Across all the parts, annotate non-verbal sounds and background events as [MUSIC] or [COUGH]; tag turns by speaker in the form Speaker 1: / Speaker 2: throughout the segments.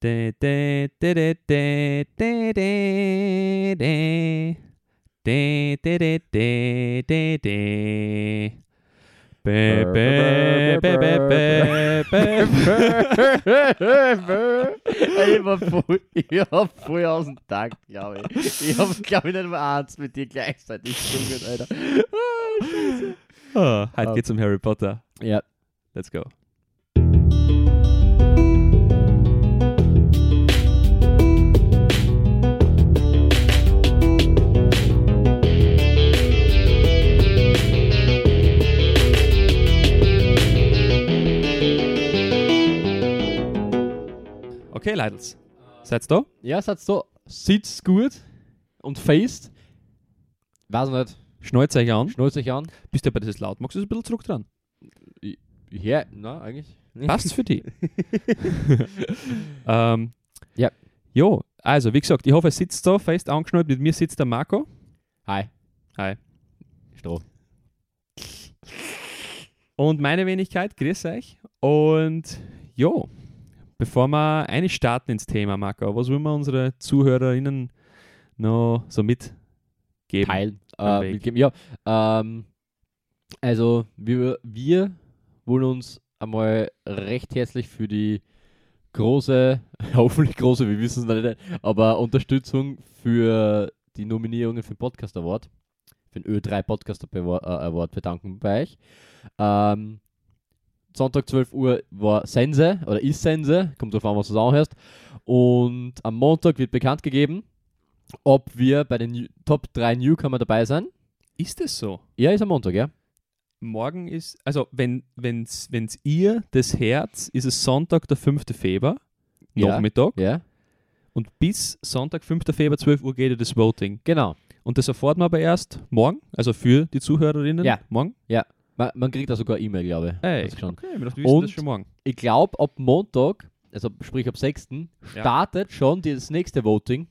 Speaker 1: De, de, de, de, de, de, de, de. De, de, de, de, de, de. Bä, bä, bä, bä, bä, bä.
Speaker 2: ich, war voll, ich hab voll aus dem Takt, glaube ich. Ich hab, glaube ich, nicht mal eins mit dir gleichzeitig gesungen, Alter. Ah.
Speaker 1: Oh, heute
Speaker 2: Ah.
Speaker 1: geht's um Harry Potter.
Speaker 2: Ja.
Speaker 1: Let's go. Okay, Leidels. Seid da?
Speaker 2: Ja, es hat so, sitzt gut und faced. Weiß nicht,
Speaker 1: Schnallt euch an.
Speaker 2: schnallt sich an.
Speaker 1: Bist du bei dieses laut? Magst du ein bisschen zurück dran?
Speaker 2: Ja, na, eigentlich.
Speaker 1: Passt's für dich? [LAUGHS] [LAUGHS] ähm,
Speaker 2: Ja.
Speaker 1: Jo, also wie gesagt, ich hoffe, es sitzt so fest angeschnallt. Mit mir sitzt der Marco.
Speaker 2: Hi.
Speaker 1: Hi.
Speaker 2: Stroh.
Speaker 1: Und meine Wenigkeit, grüß euch. Und jo, bevor wir einstarten ins Thema, Marco, was wollen wir unsere ZuhörerInnen noch so mitgeben?
Speaker 2: Teilen. Äh, mitgeben. Ja, ähm, also wir, wir wollen uns einmal recht herzlich für die große, [LAUGHS] hoffentlich große, wir wissen es noch nicht, aber Unterstützung für die Nominierungen für den Podcast Award, für den Ö3 Podcast Award, äh, Award bedanken bei euch. Ähm, Sonntag 12 Uhr war Sense oder ist Sense, kommt drauf an, was du es anhörst. Und am Montag wird bekannt gegeben, ob wir bei den New- Top 3 Newcomer dabei sein.
Speaker 1: Ist es so?
Speaker 2: Ja, ist am Montag, ja.
Speaker 1: Morgen ist, also wenn wenn's, wenn's ihr das Herz, ist es Sonntag, der 5. Februar,
Speaker 2: Ja.
Speaker 1: Nachmittag.
Speaker 2: Ja,
Speaker 1: Und bis Sonntag, 5. Februar, 12 Uhr geht ja das Voting.
Speaker 2: genau.
Speaker 1: Und das erfahren wir aber erst morgen, also für die Zuhörerinnen.
Speaker 2: Ja.
Speaker 1: Morgen.
Speaker 2: Man, man kriegt da sogar E-Mail, glaube ich.
Speaker 1: Ey,
Speaker 2: Hab's schon.
Speaker 1: okay, wir wissen
Speaker 2: Und-
Speaker 1: das schon morgen.
Speaker 2: Ich glaube, ab Montag, also sprich ab 6., startet schon das nächste Voting.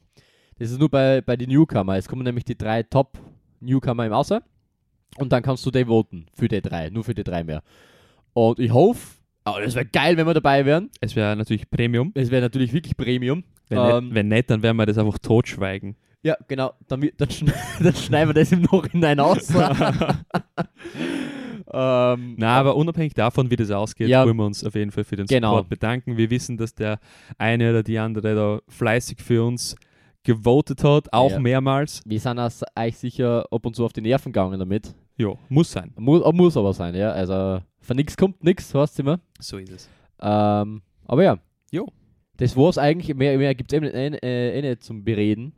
Speaker 2: Das ist nur bei, bei den Newcomer. Es kommen nämlich die drei Top-Newcomer im Außer. Und dann kannst du die voten für die drei, nur für die drei mehr. Und ich hoffe, aber das wäre geil, wenn wir dabei wären.
Speaker 1: Es wäre natürlich Premium.
Speaker 2: Es wäre natürlich wirklich Premium.
Speaker 1: Wenn,
Speaker 2: Ähm,
Speaker 1: nicht, wenn nicht, dann werden wir das einfach totschweigen.
Speaker 2: Ja, genau. Dann, [LAUGHS] dann schneiden wir das im Nachhinein aus. [LAUGHS] [LAUGHS] ähm,
Speaker 1: Na, aber unabhängig davon, wie das ausgeht,
Speaker 2: Ja.
Speaker 1: wollen wir uns auf jeden Fall für den
Speaker 2: Genau.
Speaker 1: Support bedanken. Wir wissen, dass der eine oder die andere da fleißig für uns gewotet hat, auch
Speaker 2: Ja.
Speaker 1: mehrmals.
Speaker 2: wir sind euch sicher ab und zu auf die Nerven gegangen damit.
Speaker 1: Ja, muss sein.
Speaker 2: Muss, muss aber sein, ja. Also von nichts kommt nichts, heißt immer.
Speaker 1: So ist es.
Speaker 2: Ähm, aber ja.
Speaker 1: Jo.
Speaker 2: Das war's eigentlich. Mehr, mehr gibt es eh, eh, eh, nicht zum Bereden.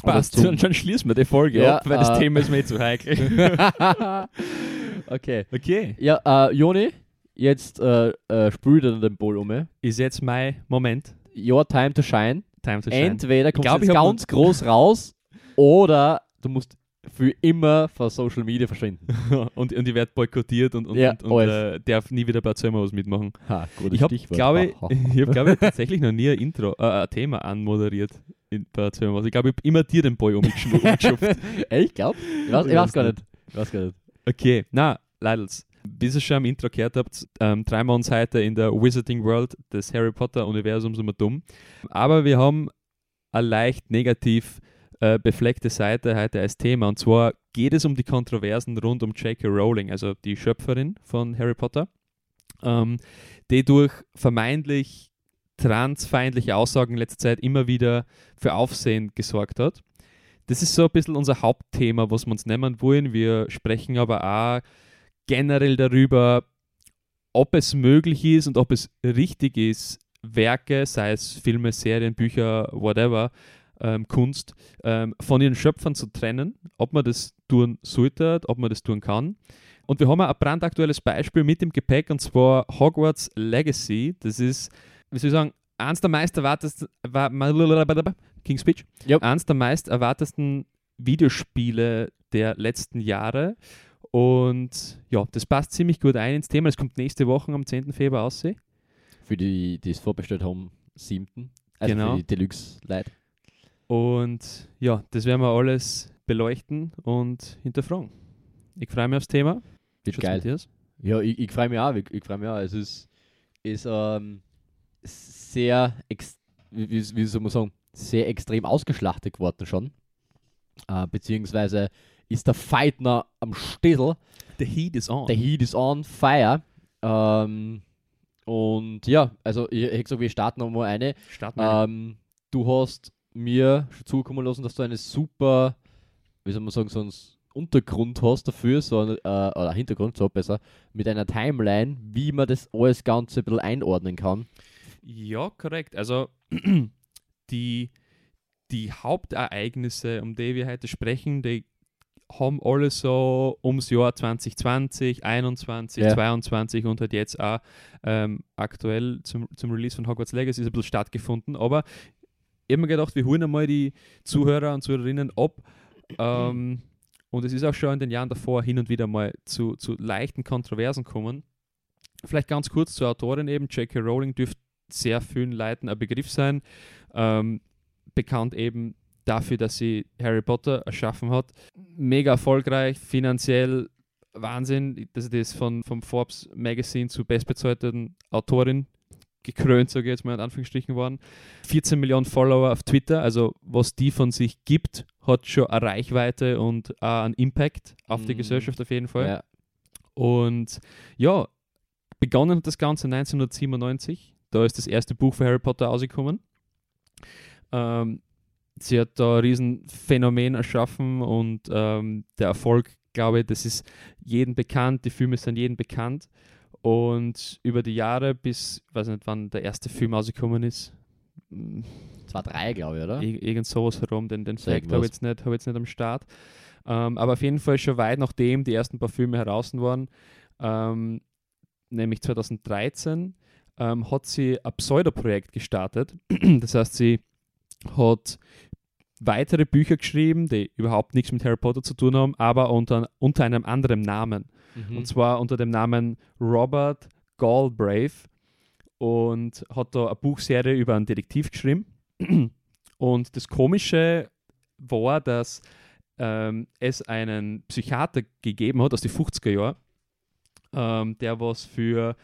Speaker 1: Passt,
Speaker 2: zum-
Speaker 1: schließen wir die Folge
Speaker 2: Ja,
Speaker 1: ab, weil das
Speaker 2: äh,
Speaker 1: Thema ist mir zu heikel. [LAUGHS] [LAUGHS]
Speaker 2: okay.
Speaker 1: okay.
Speaker 2: Ja, äh, Joni, jetzt äh, äh, spül dir den Ball um.
Speaker 1: Ist jetzt mein Moment.
Speaker 2: Your time to shine.
Speaker 1: Time to shine.
Speaker 2: Entweder kommst
Speaker 1: glaub,
Speaker 2: du ganz groß raus [LAUGHS] oder du musst für immer von Social Media verschwinden. [LAUGHS]
Speaker 1: und, und ich werde boykottiert und, und,
Speaker 2: Ja,
Speaker 1: und, und äh, darf nie wieder bei Zimmer was mitmachen.
Speaker 2: Ha,
Speaker 1: Ich habe, glaube ich, hab, glaube ich, [LAUGHS] tatsächlich noch nie ein Intro, äh, ein Thema anmoderiert in, bei was. Ich glaube, ich habe immer dir den Boy umgeschupft.
Speaker 2: Ey, ich glaube. Ich weiß, ich weiß gar
Speaker 1: nicht.
Speaker 2: Ich weiß gar nicht.
Speaker 1: Okay, na, Leidels. Bis ihr schon am Intro gehört habt, ähm, treiben wir uns heute in der Wizarding World des Harry Potter Universums immer dumm. Aber wir haben eine leicht negativ äh, befleckte Seite heute als Thema. Und zwar geht es um die Kontroversen rund um J.K. Rowling, also die Schöpferin von Harry Potter, ähm, die durch vermeintlich transfeindliche Aussagen in letzter Zeit immer wieder für Aufsehen gesorgt hat. Das ist so ein bisschen unser Hauptthema, was wir uns nehmen wollen. Wir sprechen aber auch generell darüber, ob es möglich ist und ob es richtig ist, Werke, sei es Filme, Serien, Bücher, whatever, ähm, Kunst, ähm, von ihren Schöpfern zu trennen, ob man das tun sollte, ob man das tun kann. Und wir haben ein brandaktuelles Beispiel mit im Gepäck und zwar Hogwarts Legacy. Das ist, wie soll ich sagen, eins der meist erwartesten, wa- King's Speech,
Speaker 2: Yep.
Speaker 1: eins der meist erwartesten Videospiele der letzten Jahre. Und ja, das passt ziemlich gut ein ins Thema. Es kommt nächste Woche am 10. Februar aus.
Speaker 2: Für die, die es vorbestellt haben, 7. Also
Speaker 1: Genau.
Speaker 2: für die Deluxe-Leute.
Speaker 1: Und ja, das werden wir alles beleuchten und hinterfragen. Ich freue mich aufs Thema.
Speaker 2: Wird
Speaker 1: Schaut's
Speaker 2: geil.
Speaker 1: mit?
Speaker 2: Ja, ich, ich freue mich auch. Ich, ich freue mich auch. Es ist, ist ähm, sehr, ex wie, wie soll man sagen, sehr extrem ausgeschlachtet geworden schon. Äh, beziehungsweise ist der noch am Städel.
Speaker 1: The heat is on.
Speaker 2: Der Heat is on fire. Ähm, und ja, also ich hätte gesagt, wir starten nochmal eine.
Speaker 1: Starten.
Speaker 2: Ähm, du hast mir schon zukommen lassen, dass du eine super, wie soll man sagen, so einen Untergrund hast dafür, so ein, äh, oder Hintergrund, so besser, mit einer Timeline, wie man das alles Ganze ein bisschen einordnen kann.
Speaker 1: Ja, korrekt. Also die, die Hauptereignisse, um die wir heute sprechen, die haben alle so ums Jahr 2020, 21,
Speaker 2: Ja.
Speaker 1: 22 und halt jetzt auch ähm, aktuell zum, zum Release von Hogwarts Legacy ist ein bisschen stattgefunden. Aber ich habe mir gedacht, wir holen einmal die Zuhörer und Zuhörerinnen ab. Ähm, und es ist auch schon in den Jahren davor hin und wieder mal zu, zu leichten Kontroversen gekommen. Vielleicht ganz kurz zur Autorin eben. J.K. Rowling dürfte sehr vielen Leuten ein Begriff sein. Ähm, bekannt eben dafür, dass sie Harry Potter erschaffen hat. Mega erfolgreich, finanziell Wahnsinn, dass sie das von, vom Forbes Magazine zur bestbezahlten Autorin gekrönt, sage ich jetzt mal in Anführungsstrichen worden. 14 Millionen Follower auf Twitter, also was die von sich gibt, hat schon eine Reichweite und auch einen Impact auf die
Speaker 2: Mhm.
Speaker 1: Gesellschaft auf jeden Fall.
Speaker 2: Ja.
Speaker 1: Und ja, begonnen hat das Ganze 1997. Da ist das erste Buch für Harry Potter rausgekommen. Ähm, sie hat da ein Riesenphänomen erschaffen und ähm, der Erfolg, glaube ich, das ist jedem bekannt. Die Filme sind jedem bekannt. Und über die Jahre, bis, ich weiß nicht, wann der erste Film rausgekommen ist, mm,
Speaker 2: Zwei, drei, glaube ich, oder?
Speaker 1: Ir irgend sowas herum, den, den Fact habe ich jetzt nicht, hab jetzt nicht am Start. Ähm, aber auf jeden Fall schon weit nachdem die ersten paar Filme heraus waren, ähm, nämlich 2013, ähm, hat sie ein Pseudoprojekt gestartet. [CLEARS THROAT] das heißt, sie hat weitere Bücher geschrieben, die überhaupt nichts mit Harry Potter zu tun haben, aber unter, unter einem anderen Namen.
Speaker 2: Mhm.
Speaker 1: Und zwar unter dem Namen Robert Galbraith und hat da eine Buchserie über einen Detektiv geschrieben. [CLEARS THROAT] Und das Komische war, dass ähm, es einen Psychiater gegeben hat aus den 50er Jahren, ähm, der was für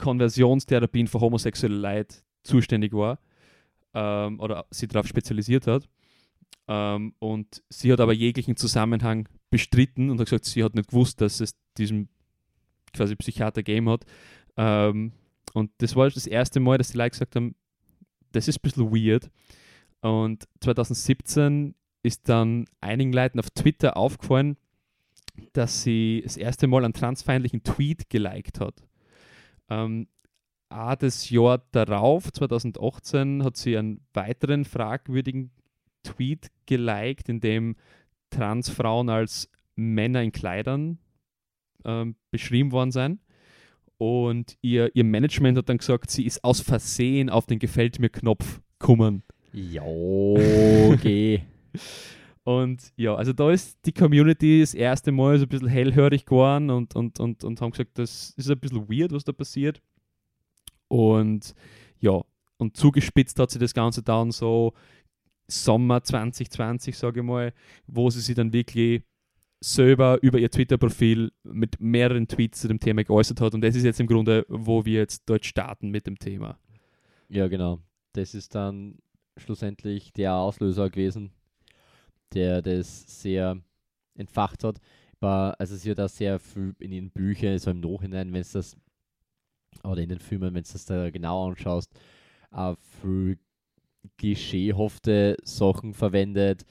Speaker 1: Konversionstherapien für homosexuelle Leute zuständig war ähm, oder sich darauf spezialisiert hat. Ähm, und sie hat aber jeglichen Zusammenhang bestritten und hat gesagt, sie hat nicht gewusst, dass es diesen quasi Psychiater gegeben hat. Ähm, und das war das erste Mal, dass die Leute gesagt haben, das ist ein bisschen weird. Und 2017 ist dann einigen Leuten auf Twitter aufgefallen, dass sie das erste Mal einen transfeindlichen Tweet geliked hat. Ähm, auch das Jahr darauf, 2018, hat sie einen weiteren fragwürdigen Tweet geliked, in dem Transfrauen als Männer in Kleidern ähm, beschrieben worden sind. Und ihr, ihr Management hat dann gesagt, sie ist aus Versehen auf den Gefällt mir-Knopf gekommen.
Speaker 2: Jo, geh. [LAUGHS]
Speaker 1: Und ja, also da ist die Community das erste Mal so ein bisschen hellhörig geworden und, und, und, und haben gesagt, das ist ein bisschen weird, was da passiert. Und ja, und zugespitzt hat sich das Ganze dann so Sommer 2020, sage ich mal, wo sie sich dann wirklich selber über ihr Twitter-Profil mit mehreren Tweets zu dem Thema geäußert hat. Und das ist jetzt im Grunde, wo wir jetzt dort starten mit dem Thema.
Speaker 2: Ja, genau. Das ist dann schlussendlich der Auslöser gewesen, der das sehr entfacht hat. War, also sie hat da sehr viel in den Büchern, so im Nachhinein, wenn es das, oder in den Filmen, wenn du das da genau anschaust, auch viel klischeehafte Sachen verwendet.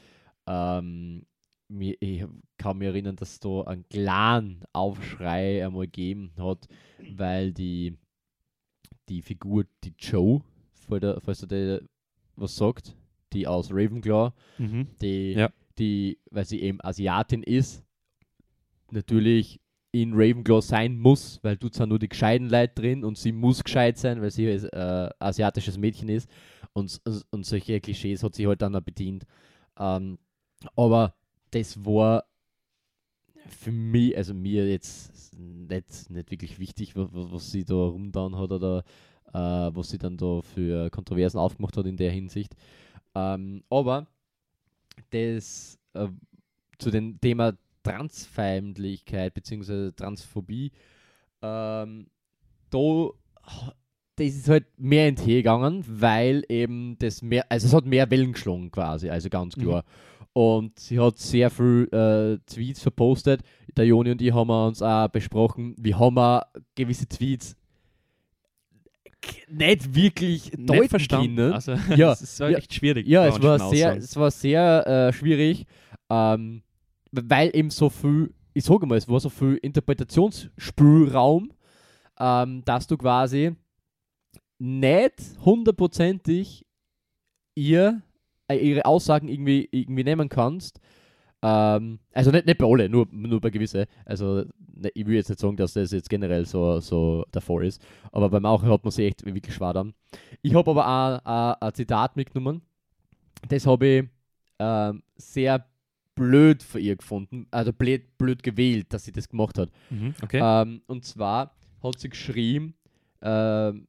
Speaker 2: Ähm, ich kann mich erinnern, dass da einen klaren Aufschrei einmal gegeben hat, weil die, die Figur, die Joe, falls der- falls du dir was sagt, die aus Ravenclaw, die,
Speaker 1: Ja.
Speaker 2: die, weil sie eben Asiatin ist, natürlich in Ravenclaw sein muss, weil du zwar nur die gescheiten Leute drin und sie muss gescheit sein, weil sie äh, asiatisches Mädchen ist und, und solche Klischees hat sie halt dann auch bedient. Ähm, aber das war für mich, also mir jetzt nicht, nicht wirklich wichtig, was, was sie da rumdan hat oder äh, was sie dann da für Kontroversen aufgemacht hat in der Hinsicht. Ähm, aber das äh, zu dem Thema Transfeindlichkeit bzw. Transphobie, ähm, da das ist halt mehr entgegangen, weil eben das mehr, also es hat mehr Wellen geschlagen quasi, also ganz
Speaker 1: Mhm.
Speaker 2: klar. Und sie hat sehr viel äh, Tweets verpostet. Der Joni und ich haben wir uns auch besprochen, wie haben wir gewisse Tweets nicht wirklich
Speaker 1: Nicht
Speaker 2: deuten
Speaker 1: verstanden.
Speaker 2: können.
Speaker 1: Also, [LAUGHS]
Speaker 2: Ja,
Speaker 1: es war
Speaker 2: ja.
Speaker 1: echt schwierig.
Speaker 2: Ja, es war sehr, es war sehr äh, schwierig, ähm, weil eben so viel, ich sage mal, es war so viel Interpretationsspielraum, ähm, dass du quasi nicht hundertprozentig ihr äh, ihre Aussagen irgendwie, irgendwie nehmen kannst. Ähm, also nicht, nicht bei alle, nur, nur bei gewisse. Also ne, ich will jetzt nicht sagen, dass das jetzt generell so, so der Fall ist, aber beim Auchen hat man sich echt wirklich schwer dann. Ich habe aber auch, ein Zitat mitgenommen. Das habe ich ähm, sehr blöd für ihr gefunden, also blöd, blöd gewählt, dass sie das gemacht hat.
Speaker 1: Mhm, okay.
Speaker 2: Ähm, und zwar hat sie geschrieben, ähm,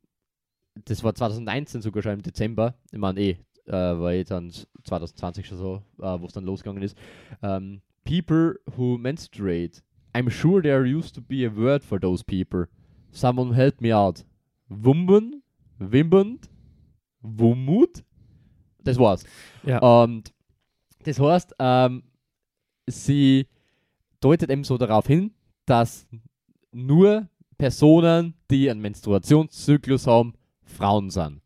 Speaker 2: das war 2019 sogar schon im Dezember, ich meine eh, äh, war eh dann 2020 schon so, äh, wo es dann losgegangen ist. Ähm, people who menstruate, I'm sure there used to be a word for those people. Someone help me out. Wumben, wimbend, Wummut. Das war's.
Speaker 1: ja.
Speaker 2: Und das heißt, ähm, sie deutet eben so darauf hin, dass nur Personen, die einen Menstruationszyklus haben, Frauen sind.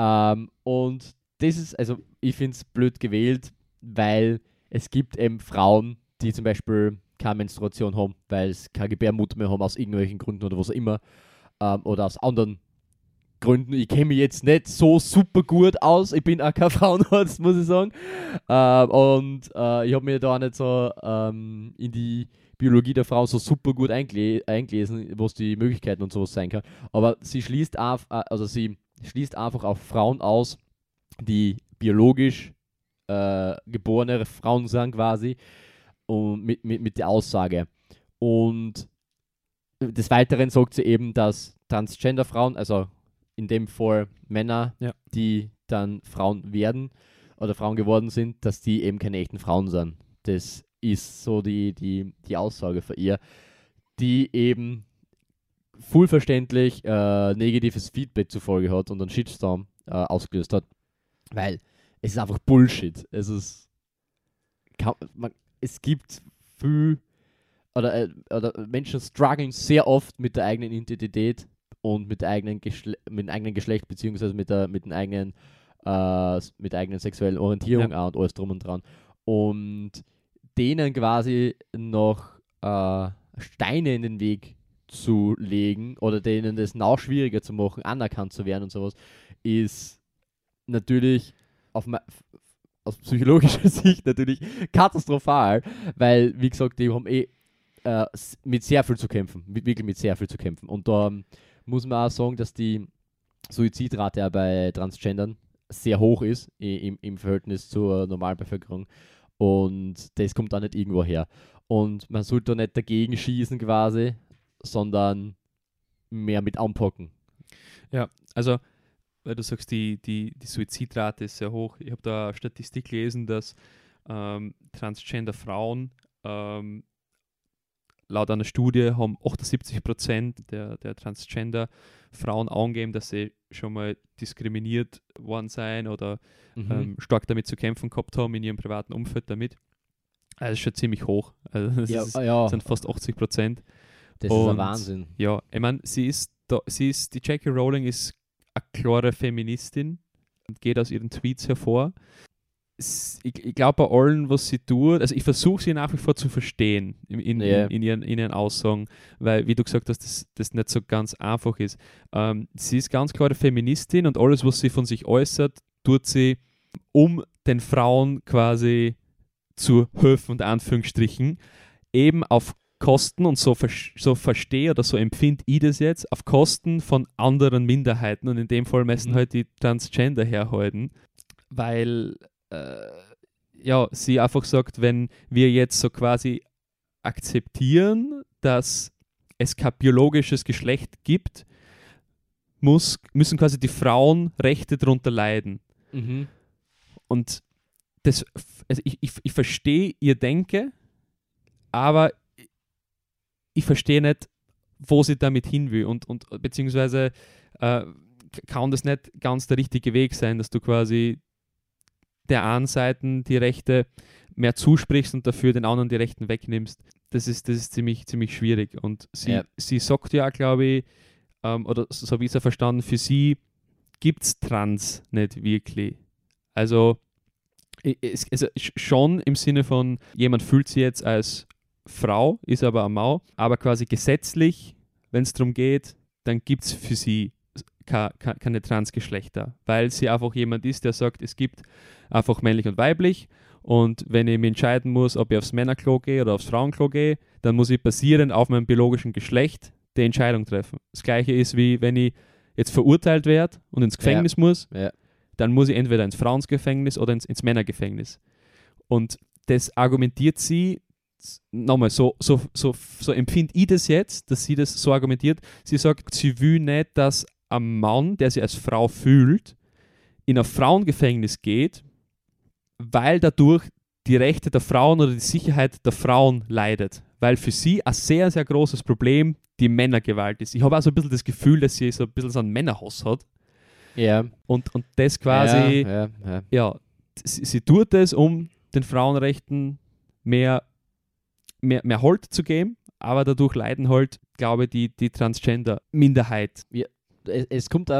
Speaker 2: Ähm, und das ist, also ich finde es blöd gewählt, weil es gibt eben Frauen, die zum Beispiel keine Menstruation haben, weil es keine Gebärmutter mehr haben, aus irgendwelchen Gründen oder was auch immer, ähm, oder aus anderen Gründen. Ich kenne mich jetzt nicht so super gut aus. Ich bin auch kein [LAUGHS] Frauenarzt, muss ich sagen. Ähm, und äh, ich habe mir da auch nicht so ähm, in die Biologie der Frau so super gut eingelesen, was die Möglichkeiten und sowas sein kann. Aber sie schließt, auf, äh, also sie schließt einfach auf Frauen aus, die biologisch äh, geborene Frauen sind quasi, und mit, mit, mit der Aussage. Und des Weiteren sagt sie eben, dass Transgender-Frauen, also in dem Fall Männer,
Speaker 1: Ja.
Speaker 2: die dann Frauen werden oder Frauen geworden sind, dass die eben keine echten Frauen sind. Das ist so die, die, die Aussage von ihr, die eben vollverständlich äh, negatives Feedback zur Folge hat und einen Shitstorm äh, ausgelöst hat, weil es ist einfach Bullshit. Es ist kaum, man, es gibt viel oder, äh, oder Menschen strugglen sehr oft mit der eigenen Identität und mit, der eigenen Geschle mit dem eigenen Geschlecht beziehungsweise mit der mit den eigenen äh, mit der eigenen sexuellen Orientierung auch und alles drum und dran. Und denen quasi noch äh, Steine in den Weg zu legen oder denen das noch schwieriger zu machen, anerkannt zu werden und sowas, ist natürlich auf aus psychologischer [LAUGHS] Sicht natürlich katastrophal, weil, wie gesagt, die haben eh äh, mit sehr viel zu kämpfen, mit, wirklich mit sehr viel zu kämpfen. Und da ähm, muss man auch sagen, dass die Suizidrate auch bei Transgendern sehr hoch ist im, im Verhältnis zur Normalbevölkerung. Und das kommt auch nicht irgendwo her. Und man sollte da nicht dagegen schießen quasi, sondern mehr mit anpacken.
Speaker 1: Also, weil du sagst, die, die, die Suizidrate ist sehr hoch. Ich habe da eine Statistik gelesen, dass ähm, transgender Frauen ähm, laut einer Studie haben 78 Prozent der, der transgender Frauen angegeben, dass sie schon mal diskriminiert worden sein oder
Speaker 2: Mhm.
Speaker 1: ähm, stark damit zu kämpfen gehabt haben in ihrem privaten Umfeld damit. Also das ist schon ziemlich hoch. Also das
Speaker 2: ja,
Speaker 1: ist,
Speaker 2: ah, ja,
Speaker 1: sind fast 80 Prozent.
Speaker 2: Das ist ein
Speaker 1: und-
Speaker 2: Wahnsinn.
Speaker 1: Ja, ich meine, sie ist, da, sie ist, die Jackie Rowling ist eine klare Feministin und geht aus ihren Tweets hervor. Ich, ich glaube bei allen, was sie tut, also ich versuche sie nach wie vor zu verstehen in, in,
Speaker 2: Ja.
Speaker 1: in, in, ihren, in ihren Aussagen, weil, wie du gesagt hast, das, das nicht so ganz einfach ist. Ähm, sie ist ganz klare Feministin und alles, was sie von sich äußert, tut sie, um den Frauen quasi zu helfen, unter Anführungsstrichen, eben auf Kosten, und so, vers- so verstehe oder so empfinde ich das jetzt, auf Kosten von anderen Minderheiten und in dem Fall müssen
Speaker 2: Mhm.
Speaker 1: halt die Transgender herhalten, weil äh, ja, sie einfach sagt, wenn wir jetzt so quasi akzeptieren, dass es kein biologisches Geschlecht gibt, muss, müssen quasi die Frauen Rechte darunter leiden.
Speaker 2: Mhm.
Speaker 1: Und das, also ich, ich, ich verstehe ihr Denke, aber ich verstehe nicht, wo sie damit hin will. Und, und beziehungsweise äh, kann das nicht ganz der richtige Weg sein, dass du quasi der einen Seite die Rechte mehr zusprichst und dafür den anderen die Rechten wegnimmst. Das ist, das ist ziemlich, ziemlich schwierig. Und sie,
Speaker 2: Ja.
Speaker 1: sie sagt ja, glaube ich, ähm, oder so habe ich es ja verstanden, für sie gibt es Trans nicht wirklich. Also, es, also sch- schon im Sinne von, jemand fühlt sich jetzt als Frau, ist aber eine Mau, aber quasi gesetzlich, wenn es darum geht, dann gibt es für sie ke- ke- keine Transgeschlechter, weil sie einfach jemand ist, der sagt, es gibt einfach männlich und weiblich und wenn ich mich entscheiden muss, ob ich aufs Männerklo gehe oder aufs Frauenklo gehe, dann muss ich basierend auf meinem biologischen Geschlecht die Entscheidung treffen. Das gleiche ist wie wenn ich jetzt verurteilt werde und ins Gefängnis muss,
Speaker 2: Ja.
Speaker 1: dann muss ich entweder ins Frauensgefängnis oder ins, ins Männergefängnis. Und das argumentiert sie, nochmal, so, so, so, so empfinde ich das jetzt, dass sie das so argumentiert. Sie sagt, sie will nicht, dass ein Mann, der sich als Frau fühlt, in ein Frauengefängnis geht, weil dadurch die Rechte der Frauen oder die Sicherheit der Frauen leidet. Weil für sie ein sehr, sehr großes Problem die Männergewalt ist. Ich habe auch so ein bisschen das Gefühl, dass sie so ein bisschen so einen Männerhass hat.
Speaker 2: Ja.
Speaker 1: Und, und das quasi,
Speaker 2: Ja, ja, ja.
Speaker 1: ja, sie, sie tut es, um den Frauenrechten mehr, mehr, mehr Halt zu geben, aber dadurch leiden halt, glaube ich, die, die Transgender-Minderheit.
Speaker 2: es, es kommt äh,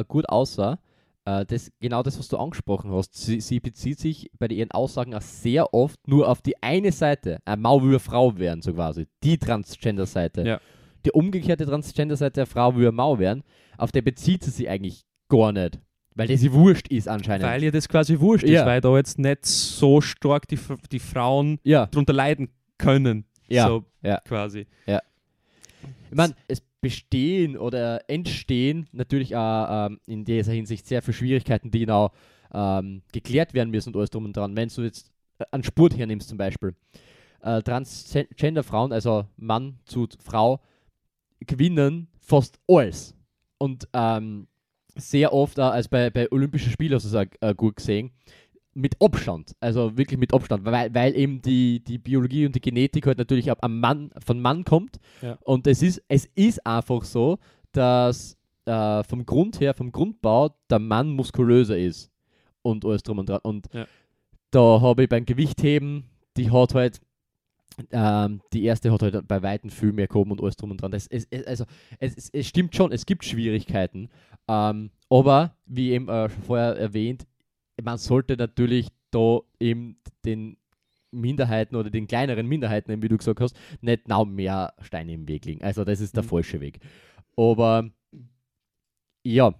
Speaker 2: äh, gut außer, äh, das, genau das, was du angesprochen hast. Sie, sie bezieht sich bei ihren Aussagen auch sehr oft nur auf die eine Seite. Eine Mau will eine Frau werden, so quasi. Die Transgender-Seite.
Speaker 1: Ja.
Speaker 2: Die umgekehrte Transgender-Seite der Frau will eine Mau werden, auf der bezieht sie sich eigentlich gar nicht. Weil der sie wurscht ist anscheinend.
Speaker 1: Weil ihr das quasi wurscht
Speaker 2: Ja.
Speaker 1: ist, weil da jetzt nicht so stark die, die Frauen
Speaker 2: ja,
Speaker 1: drunter leiden können.
Speaker 2: Ja,
Speaker 1: So
Speaker 2: ja.
Speaker 1: quasi.
Speaker 2: Ich meine, es bestehen oder entstehen natürlich auch ähm, in dieser Hinsicht sehr viele Schwierigkeiten, die genau ähm, geklärt werden müssen und alles drum und dran. Wenn du jetzt äh, einen Spurt hernimmst zum Beispiel, äh, Transgender-Frauen, also Mann zu Frau, gewinnen fast alles. Und ähm, sehr oft, äh, als bei, bei Olympischen Spielen, hast du es auch, äh, gut gesehen, mit Abstand, also wirklich mit Abstand, weil, weil eben die, die Biologie und die Genetik halt natürlich am Mann, von Mann kommt.
Speaker 1: Ja.
Speaker 2: Und es ist, es ist einfach so, dass äh, vom Grund her, vom Grundbau, der Mann muskulöser ist. Und alles drum und dran. Und
Speaker 1: Ja.
Speaker 2: da habe ich beim Gewichtheben, die hat halt, ähm, die erste hat halt bei Weitem viel mehr gehoben und alles drum und dran. Das, es, es, also, es, es, stimmt schon, es gibt Schwierigkeiten. Ähm, aber, wie eben äh, schon vorher erwähnt, man sollte natürlich da eben den Minderheiten oder den kleineren Minderheiten, wie du gesagt hast, nicht noch mehr Steine im Weg liegen. Also das ist der
Speaker 1: Mhm.
Speaker 2: falsche Weg. Aber ja,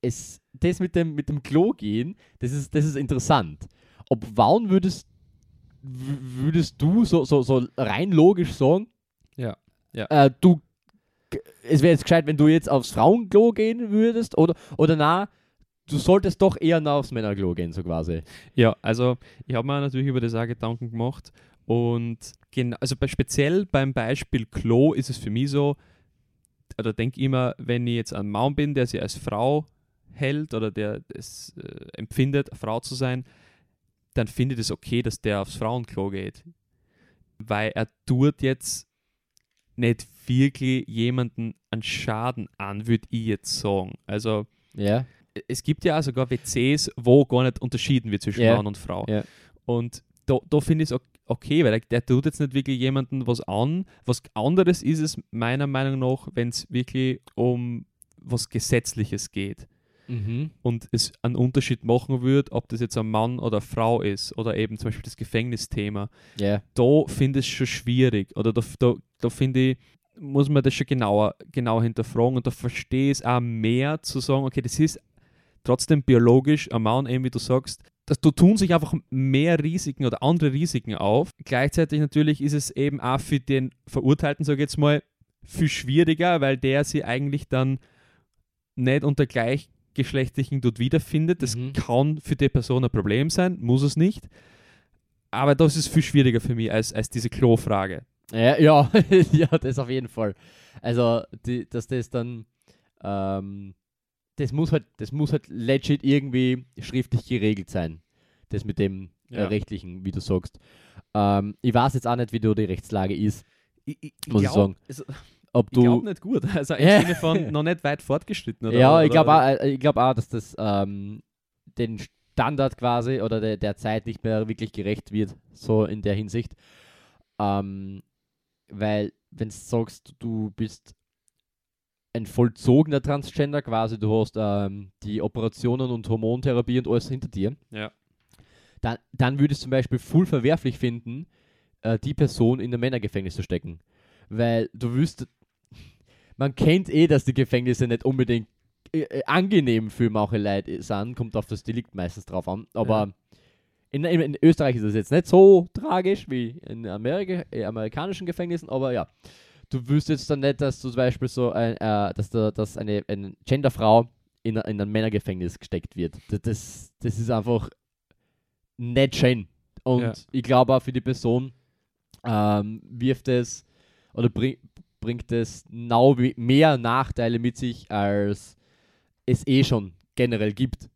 Speaker 2: es, das mit dem, mit dem Klo gehen, das ist, das ist interessant. Ob wann würdest, würdest du so, so, so rein logisch sagen,
Speaker 1: Ja, ja.
Speaker 2: Äh, du, es wäre jetzt gescheit, wenn du jetzt aufs Frauenklo gehen würdest oder, oder na, du solltest doch eher nach aufs Männerklo gehen, so quasi.
Speaker 1: Ja, also ich habe mir natürlich über das auch Gedanken gemacht und genau, also bei, speziell beim Beispiel Klo ist es für mich so, oder denke immer, wenn ich jetzt ein Mann bin, der sich als Frau hält oder der es äh, empfindet, Frau zu sein, dann finde ich es okay, dass der aufs Frauenklo geht. Weil er tut jetzt nicht wirklich jemanden einen Schaden an, würde ich jetzt sagen. Also
Speaker 2: Ja.
Speaker 1: Es gibt ja auch sogar WCs, wo gar nicht unterschieden wird zwischen
Speaker 2: Ja.
Speaker 1: Mann und Frau.
Speaker 2: Ja.
Speaker 1: Und da, da finde ich es okay, weil der, der tut jetzt nicht wirklich jemanden was an. Was anderes ist es meiner Meinung nach, wenn es wirklich um was Gesetzliches geht
Speaker 2: Mhm.
Speaker 1: und es einen Unterschied machen würde, ob das jetzt ein Mann oder eine Frau ist oder eben zum Beispiel das Gefängnisthema.
Speaker 2: Ja.
Speaker 1: Da finde ich es schon schwierig oder da, da, da finde ich, muss man das schon genauer, genauer hinterfragen und da verstehe ich es auch mehr zu sagen, okay, das ist trotzdem biologisch ein Mann, eben wie du sagst, dass da tun sich einfach mehr Risiken oder andere Risiken auf. Gleichzeitig natürlich ist es eben auch für den Verurteilten, sage ich jetzt mal, viel schwieriger, weil der sie eigentlich dann nicht unter Gleichgeschlechtlichen dort wiederfindet. Das
Speaker 2: Mhm.
Speaker 1: kann für die Person ein Problem sein, muss es nicht. Aber das ist viel schwieriger für mich als, als diese Klo-Frage.
Speaker 2: Ja, ja, [LAUGHS] ja, das auf jeden Fall. Also, die, dass das dann, ähm, das muss halt, das muss halt legit irgendwie schriftlich geregelt sein. Das mit dem äh,
Speaker 1: Ja.
Speaker 2: rechtlichen, wie du sagst. Ähm, ich weiß jetzt auch nicht, wie da die Rechtslage ist.
Speaker 1: Ich, ich,
Speaker 2: Muss ich
Speaker 1: glaub,
Speaker 2: sagen.
Speaker 1: Also,
Speaker 2: ob
Speaker 1: Ich glaube
Speaker 2: du.
Speaker 1: nicht gut. [LAUGHS] Also im. [LAUGHS] Sinne von noch nicht weit fortgeschritten. Oder,
Speaker 2: ja, ich glaube auch, äh, ich glaub auch, dass das ähm, den Standard quasi oder der, der Zeit nicht mehr wirklich gerecht wird, so in der Hinsicht. Ähm, weil, wenn du sagst, du bist ein vollzogener Transgender quasi, du hast ähm, die Operationen und Hormontherapie und alles hinter dir,
Speaker 1: Ja.
Speaker 2: dann, dann würde ich es zum Beispiel voll verwerflich finden, äh, die Person in ein Männergefängnis zu stecken. Weil du wüsst, man kennt eh, dass die Gefängnisse nicht unbedingt äh, äh, angenehm für manche Leute sind, kommt auf das Delikt meistens drauf an. Aber in, in, in Österreich ist das jetzt nicht so tragisch wie in Amerika, äh, amerikanischen Gefängnissen, aber ja. Du wüsstest dann nicht, dass du zum Beispiel so ein, äh, dass, da, dass eine, eine Genderfrau in, ein- in ein Männergefängnis gesteckt wird. Das, das, ist einfach nicht schön. Und
Speaker 1: Ja.
Speaker 2: ich glaube auch für die Person ähm, wirft es oder bring, bringt es wie- mehr Nachteile mit sich, als es eh schon generell gibt.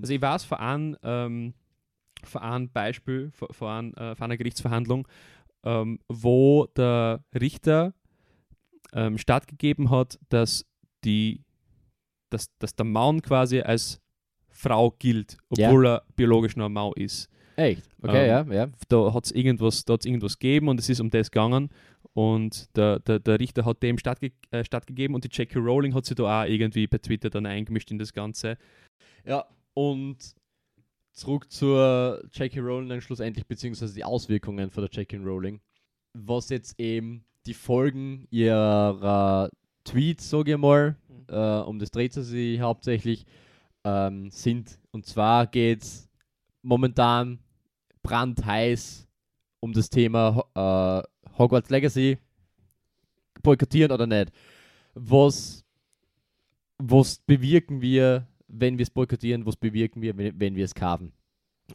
Speaker 1: Also ich weiß vor einem, ähm, vor einem Beispiel, vor, vor, einem, äh, vor einer Gerichtsverhandlung, ähm, wo der Richter ähm, stattgegeben hat, dass, die, dass, dass der Mann quasi als Frau gilt,
Speaker 2: Ja.
Speaker 1: obwohl er biologisch noch ein Mann ist.
Speaker 2: Echt? Okay,
Speaker 1: Ähm,
Speaker 2: ja, ja.
Speaker 1: Da hat es irgendwas, da hat's irgendwas gegeben und es ist um das gegangen. Und der, der, der Richter hat dem stattge äh, stattgegeben und die Jackie Rowling hat sich da auch irgendwie per Twitter dann eingemischt in das Ganze.
Speaker 2: Ja, und zurück zur Jackie Rowling dann schlussendlich, beziehungsweise die Auswirkungen von der Jackie Rowling. Was jetzt eben die Folgen ihrer Tweets, sage ich mal, äh, um das dreht sie sich hauptsächlich, ähm, sind. Und zwar geht es momentan brandheiß um das Thema äh, Hogwarts Legacy boykottieren oder nicht. Was, was bewirken wir, wenn wir es boykottieren, was bewirken wir, wenn, wenn wir es kaufen.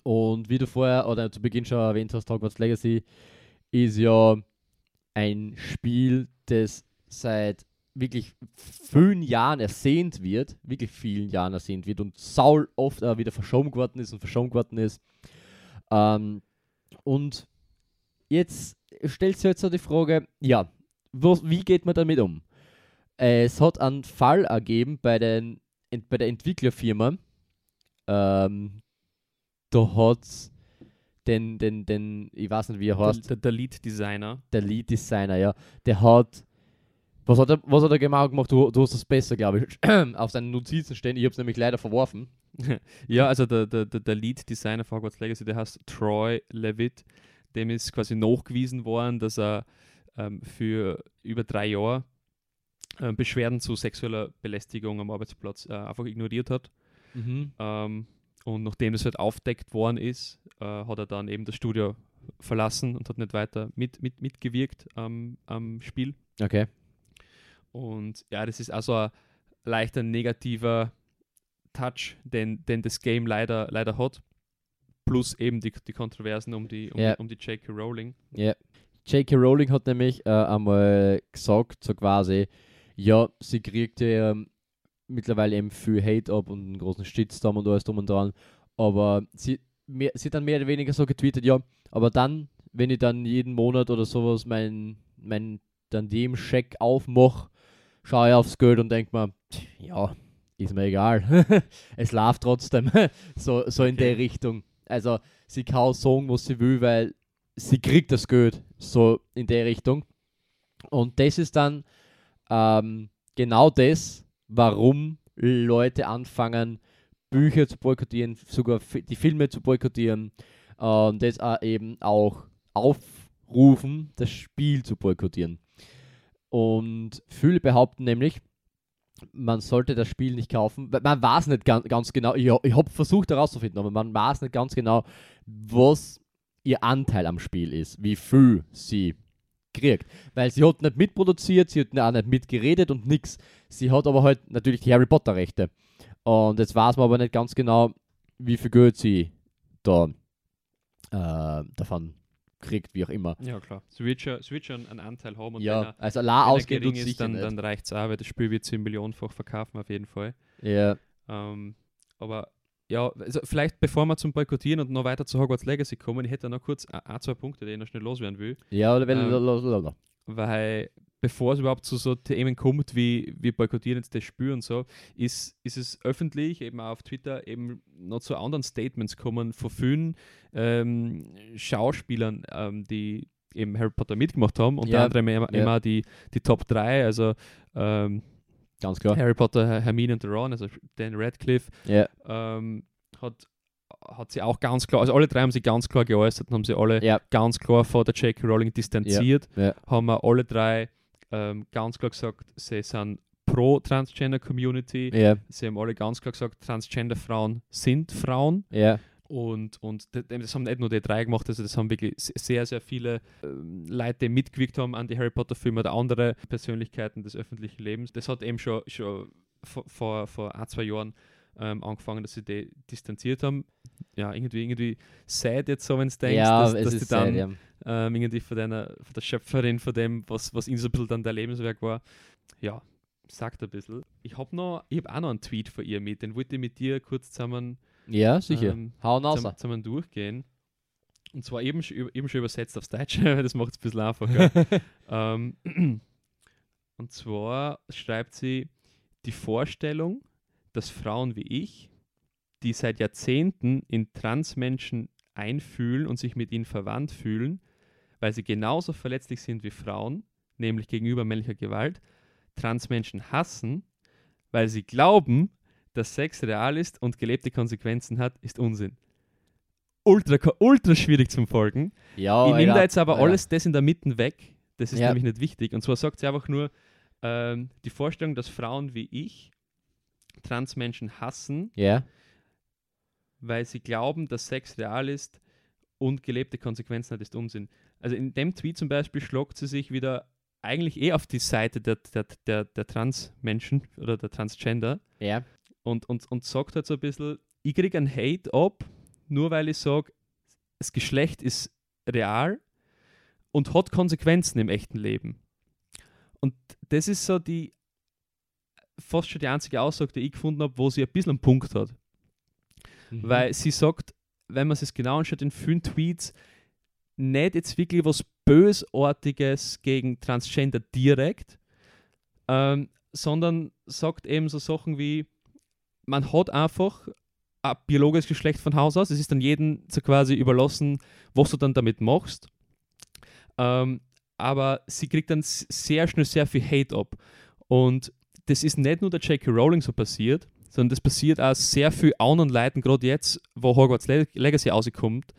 Speaker 2: Und wie du vorher oder zu Beginn schon erwähnt hast, Hogwarts Legacy ist ja ein Spiel, das seit wirklich vielen Jahren ersehnt wird, wirklich vielen Jahren ersehnt wird und saul oft äh, wieder verschoben geworden ist und verschoben geworden ist. Ähm, und jetzt stellt sich jetzt so die Frage, ja, wo, wie geht man damit um? Es hat einen Fall ergeben bei, den, bei der Entwicklerfirma. Ähm, da hat den, den, den, ich weiß nicht, wie er
Speaker 1: Der,
Speaker 2: heißt,
Speaker 1: der, der Lead-Designer.
Speaker 2: der Lead Designer, ja, der hat. Was hat er, was hat er genau gemacht? Du, du hast das besser, glaube ich, [CLEARS THROAT] auf seinen Notizen stehen. Ich habe es nämlich leider verworfen. [LAUGHS]
Speaker 1: Ja, also der, der, der, der Lead-Designer von Hogwarts Legacy, der heißt Troy Levitt. Dem ist quasi nachgewiesen worden, dass er ähm, für über drei Jahre ähm, Beschwerden zu sexueller Belästigung am Arbeitsplatz äh, einfach ignoriert hat. Ähm, und nachdem das halt aufdeckt worden ist, äh, hat er dann eben das Studio verlassen und hat nicht weiter mit, mit, mitgewirkt am am Spiel.
Speaker 2: Okay.
Speaker 1: Und ja, das ist also ein leichter negativer Touch, den, den das Game leider, leider hat. Plus eben die, die Kontroversen um die, um, die, um die J.K. Rowling.
Speaker 2: Ja. J.K. Rowling hat nämlich äh, einmal gesagt, so quasi, ja, sie kriegt ja ähm, mittlerweile eben viel Hate ab und einen großen Shitstorm und alles drum und dran. Aber sie, mehr, sie hat dann mehr oder weniger so getweetet, ja, aber dann, wenn ich dann jeden Monat oder sowas mein, mein dann dem Check aufmache, schaue ich aufs Geld und denke mir, ja, ist mir egal. [LAUGHS] es läuft trotzdem. [LAUGHS] so, so in der Richtung. Also sie kann sagen, was sie will, weil sie kriegt das Geld. So in der Richtung. Und das ist dann ähm, genau das, warum Leute anfangen, Bücher zu boykottieren, sogar die Filme zu boykottieren und das auch eben auch aufrufen, das Spiel zu boykottieren. Und viele behaupten nämlich, man sollte das Spiel nicht kaufen, man weiß nicht ganz, ganz genau, ich, ich habe versucht herauszufinden, aber man weiß nicht ganz genau, was ihr Anteil am Spiel ist, wie viel sie kriegt. Weil sie hat nicht mitproduziert, sie hat auch nicht mitgeredet und nix. Sie hat aber halt natürlich die Harry Potter Rechte. Und jetzt weiß man aber nicht ganz genau, wie viel Geld sie da äh, davon kriegt, wie auch immer.
Speaker 1: Ja, klar. Sie wird schon, sie wird schon einen Anteil haben und wenn
Speaker 2: ja,
Speaker 1: er,
Speaker 2: also
Speaker 1: wenn
Speaker 2: la
Speaker 1: gering
Speaker 2: tut
Speaker 1: ist, dann,
Speaker 2: nicht.
Speaker 1: dann reicht es auch, weil das Spiel wird sie millionenfach verkaufen, auf jeden Fall.
Speaker 2: ja,
Speaker 1: Ähm, aber ja, also vielleicht bevor wir zum Boykottieren und noch weiter zu Hogwarts Legacy kommen, ich hätte noch kurz ein, zwei Punkte, die ich noch schnell loswerden will.
Speaker 2: ja, oder wenn,
Speaker 1: Ähm,
Speaker 2: la- la- la.
Speaker 1: weil bevor es überhaupt zu so Themen kommt, wie wir boykottieren jetzt das Spiel und so, ist, ist es öffentlich, eben auch auf Twitter, eben noch zu anderen Statements kommen von vielen ähm, Schauspielern, ähm, die eben Harry Potter mitgemacht haben, unter
Speaker 2: Ja,
Speaker 1: anderem immer,
Speaker 2: ja.
Speaker 1: immer die, die Top 3, also ähm,
Speaker 2: Ganz klar.
Speaker 1: Harry Potter, Hermine und Ron, also Dan Radcliffe,
Speaker 2: Ja,
Speaker 1: ähm, hat, hat sie auch ganz klar, also alle drei haben sie ganz klar geäußert und haben sie alle
Speaker 2: ja,
Speaker 1: ganz klar vor der J.K. Rowling distanziert,
Speaker 2: ja.
Speaker 1: haben wir alle drei ähm, ganz klar gesagt, sie sind pro Transgender Community. Sie haben alle ganz klar gesagt, Transgender Frauen sind Frauen. Und, und das, haben nicht nur die drei gemacht, also das haben wirklich se- sehr, sehr viele ähm, Leute, die mitgewirkt haben an die Harry Potter Filme oder andere Persönlichkeiten des öffentlichen Lebens. Das hat eben schon, schon vor, vor, ein, zwei Jahren ähm, angefangen, dass sie die distanziert haben. Ja, irgendwie, irgendwie sad jetzt so, wenn du denkst,
Speaker 2: ja,
Speaker 1: dass, dass die dann
Speaker 2: sad, ja.
Speaker 1: ähm, irgendwie von, deiner, von der Schöpferin, von dem, was, was ihnen so ein bisschen dann der Lebenswerk war. Ja, sagt ein bisschen. Ich habe noch, ich habe auch noch einen Tweet von ihr mit, den wollte ich mit dir kurz zusammen,
Speaker 2: Ja, sicher.
Speaker 1: Ähm,
Speaker 2: Hauen
Speaker 1: zusammen,
Speaker 2: raus.
Speaker 1: zusammen durchgehen. Und zwar eben, schon- eben schon übersetzt aufs Deutsche, [LAUGHS] weil das macht es ein bisschen einfacher. [LAUGHS] ähm, [CLEARS THROAT] und zwar schreibt sie, die Vorstellung, dass Frauen wie ich, die seit Jahrzehnten in Transmenschen einfühlen und sich mit ihnen verwandt fühlen, weil sie genauso verletzlich sind wie Frauen, nämlich gegenüber männlicher Gewalt, Transmenschen hassen, weil sie glauben, dass Sex real ist und gelebte Konsequenzen hat, ist Unsinn. Ultra, ultra schwierig zum Folgen.
Speaker 2: Ja,
Speaker 1: ich nehme da jetzt aber
Speaker 2: Alter.
Speaker 1: alles das in der Mitte weg. Das ist
Speaker 2: Ja.
Speaker 1: nämlich nicht wichtig. Und zwar sagt sie einfach nur, ähm, die Vorstellung, dass Frauen wie ich Transmenschen hassen,
Speaker 2: Ja,
Speaker 1: weil sie glauben, dass Sex real ist und gelebte Konsequenzen hat, ist Unsinn. Also in dem Tweet zum Beispiel schlagt sie sich wieder eigentlich eh auf die Seite der, der, der, der Transmenschen oder der Transgender
Speaker 2: ja.
Speaker 1: Und, und, und sagt halt so ein bisschen, ich kriege einen Hate ab, nur weil ich sage, das Geschlecht ist real und hat Konsequenzen im echten Leben. Und das ist so die fast schon die einzige Aussage, die ich gefunden habe, wo sie ein bisschen einen Punkt hat.
Speaker 2: Mhm.
Speaker 1: Weil sie sagt, wenn man es genau anschaut in vielen Tweets, nicht jetzt wirklich was Bösartiges gegen Transgender direkt, ähm, sondern sagt eben so Sachen wie, man hat einfach ein biologisches Geschlecht von Haus aus, es ist dann jedem so quasi überlassen, was du dann damit machst. Ähm, aber sie kriegt dann sehr schnell sehr viel Hate ab. Und das ist nicht nur der J.K. Rowling so passiert, sondern das passiert auch sehr viel anderen Leuten, gerade jetzt, wo Hogwarts Le Legacy rauskommt.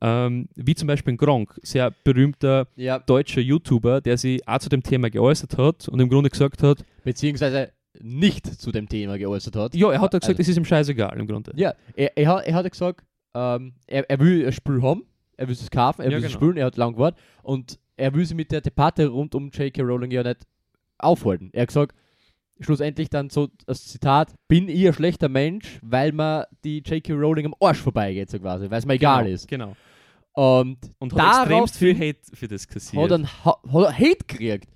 Speaker 1: Ähm, wie zum Beispiel ein Gronk, sehr berühmter
Speaker 2: ja,
Speaker 1: deutscher YouTuber, der sich auch zu dem Thema geäußert hat und im Grunde gesagt hat,
Speaker 2: beziehungsweise nicht zu dem Thema geäußert hat.
Speaker 1: ja, er hat gesagt,
Speaker 2: Also-
Speaker 1: es ist ihm scheißegal im Grunde.
Speaker 2: Ja, er, er, hat, er hat gesagt, ähm, er, er will ein Spiel haben, er will es kaufen, er
Speaker 1: Ja,
Speaker 2: will es
Speaker 1: genau.
Speaker 2: spielen, er hat lang gewartet und er will sich mit der Debatte rund um J.K. Rowling ja nicht aufhalten. Er hat gesagt, schlussendlich dann so das Zitat, bin ich ein schlechter Mensch, weil mir die J.K. Rowling am Arsch vorbeigeht, so quasi, weil es mir egal
Speaker 1: genau,
Speaker 2: ist.
Speaker 1: Genau.
Speaker 2: Und
Speaker 1: Und hat extremst viel Hate für das kassiert.
Speaker 2: hat, dann, ha, hat Hate gekriegt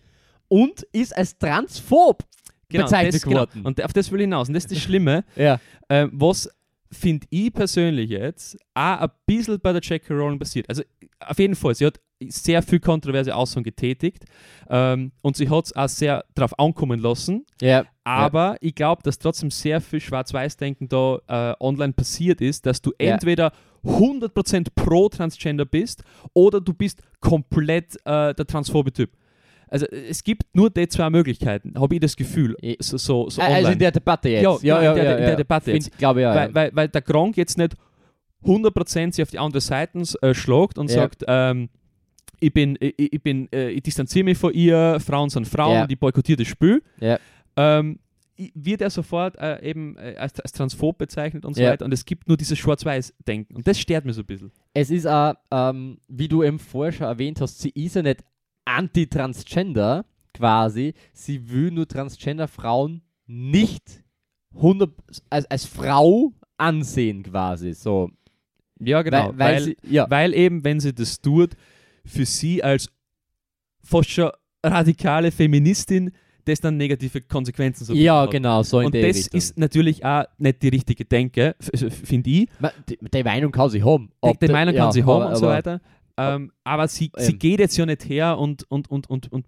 Speaker 2: und ist als transphob bezeichnet
Speaker 1: das, genau.
Speaker 2: worden.
Speaker 1: Und auf das will ich hinaus. Und das ist das Schlimme, [LAUGHS]
Speaker 2: Ja,
Speaker 1: ähm, was finde ich persönlich jetzt auch ein bisschen bei der J.K. Rowling passiert. Also auf jeden Fall, sie hat sehr viel kontroverse Aussagen getätigt ähm, und sie hat es auch sehr darauf ankommen lassen.
Speaker 2: ja,
Speaker 1: Aber ich glaube, dass trotzdem sehr viel Schwarz-Weiß-Denken da äh, online passiert ist, dass du
Speaker 2: Ja.
Speaker 1: entweder 100% pro Transgender bist oder du bist komplett äh, der transphobe Typ. Also äh, es gibt nur die zwei Möglichkeiten, habe ich das Gefühl. So, so, so
Speaker 2: also in der Debatte jetzt.
Speaker 1: Ja, ja, in der- in der Debatte
Speaker 2: Find-
Speaker 1: jetzt.
Speaker 2: Glaube ich, ja.
Speaker 1: weil,
Speaker 2: ja.
Speaker 1: weil, weil der Gronk jetzt nicht 100% sich auf die andere Seite äh, schlagt und
Speaker 2: Ja.
Speaker 1: sagt, ähm, ich bin, ich, ich bin, äh, ich distanziere mich von ihr, Frauen sind Frauen,
Speaker 2: Ja.
Speaker 1: und ich boykottiere das Spiel.
Speaker 2: Ja.
Speaker 1: Ähm, wird er sofort äh, eben äh, als, als transphob bezeichnet und so
Speaker 2: Ja.
Speaker 1: weiter. Und es gibt nur dieses Schwarz-Weiß-Denken. Und das stört mir so ein bisschen.
Speaker 2: Es ist auch, ähm, wie du eben vorher schon erwähnt hast, sie ist ja nicht anti-transgender quasi. Sie will nur Transgender-Frauen nicht 100, als, als Frau ansehen quasi. So.
Speaker 1: Ja, genau.
Speaker 2: Weil, weil, sie, ja,
Speaker 1: weil eben, wenn sie das tut, für sie als fast schon radikale Feministin, das dann negative Konsequenzen so
Speaker 2: ja
Speaker 1: hat.
Speaker 2: genau, so in
Speaker 1: Und das
Speaker 2: Richtung.
Speaker 1: ist natürlich auch nicht die richtige Denke, finde ich.
Speaker 2: Die, die Meinung kann sie haben.
Speaker 1: Die, die Meinung
Speaker 2: ja,
Speaker 1: kann sie haben
Speaker 2: aber-
Speaker 1: und so weiter. Ähm, aber sie, sie
Speaker 2: Ähm.
Speaker 1: geht jetzt ja nicht her und, und, und, und, und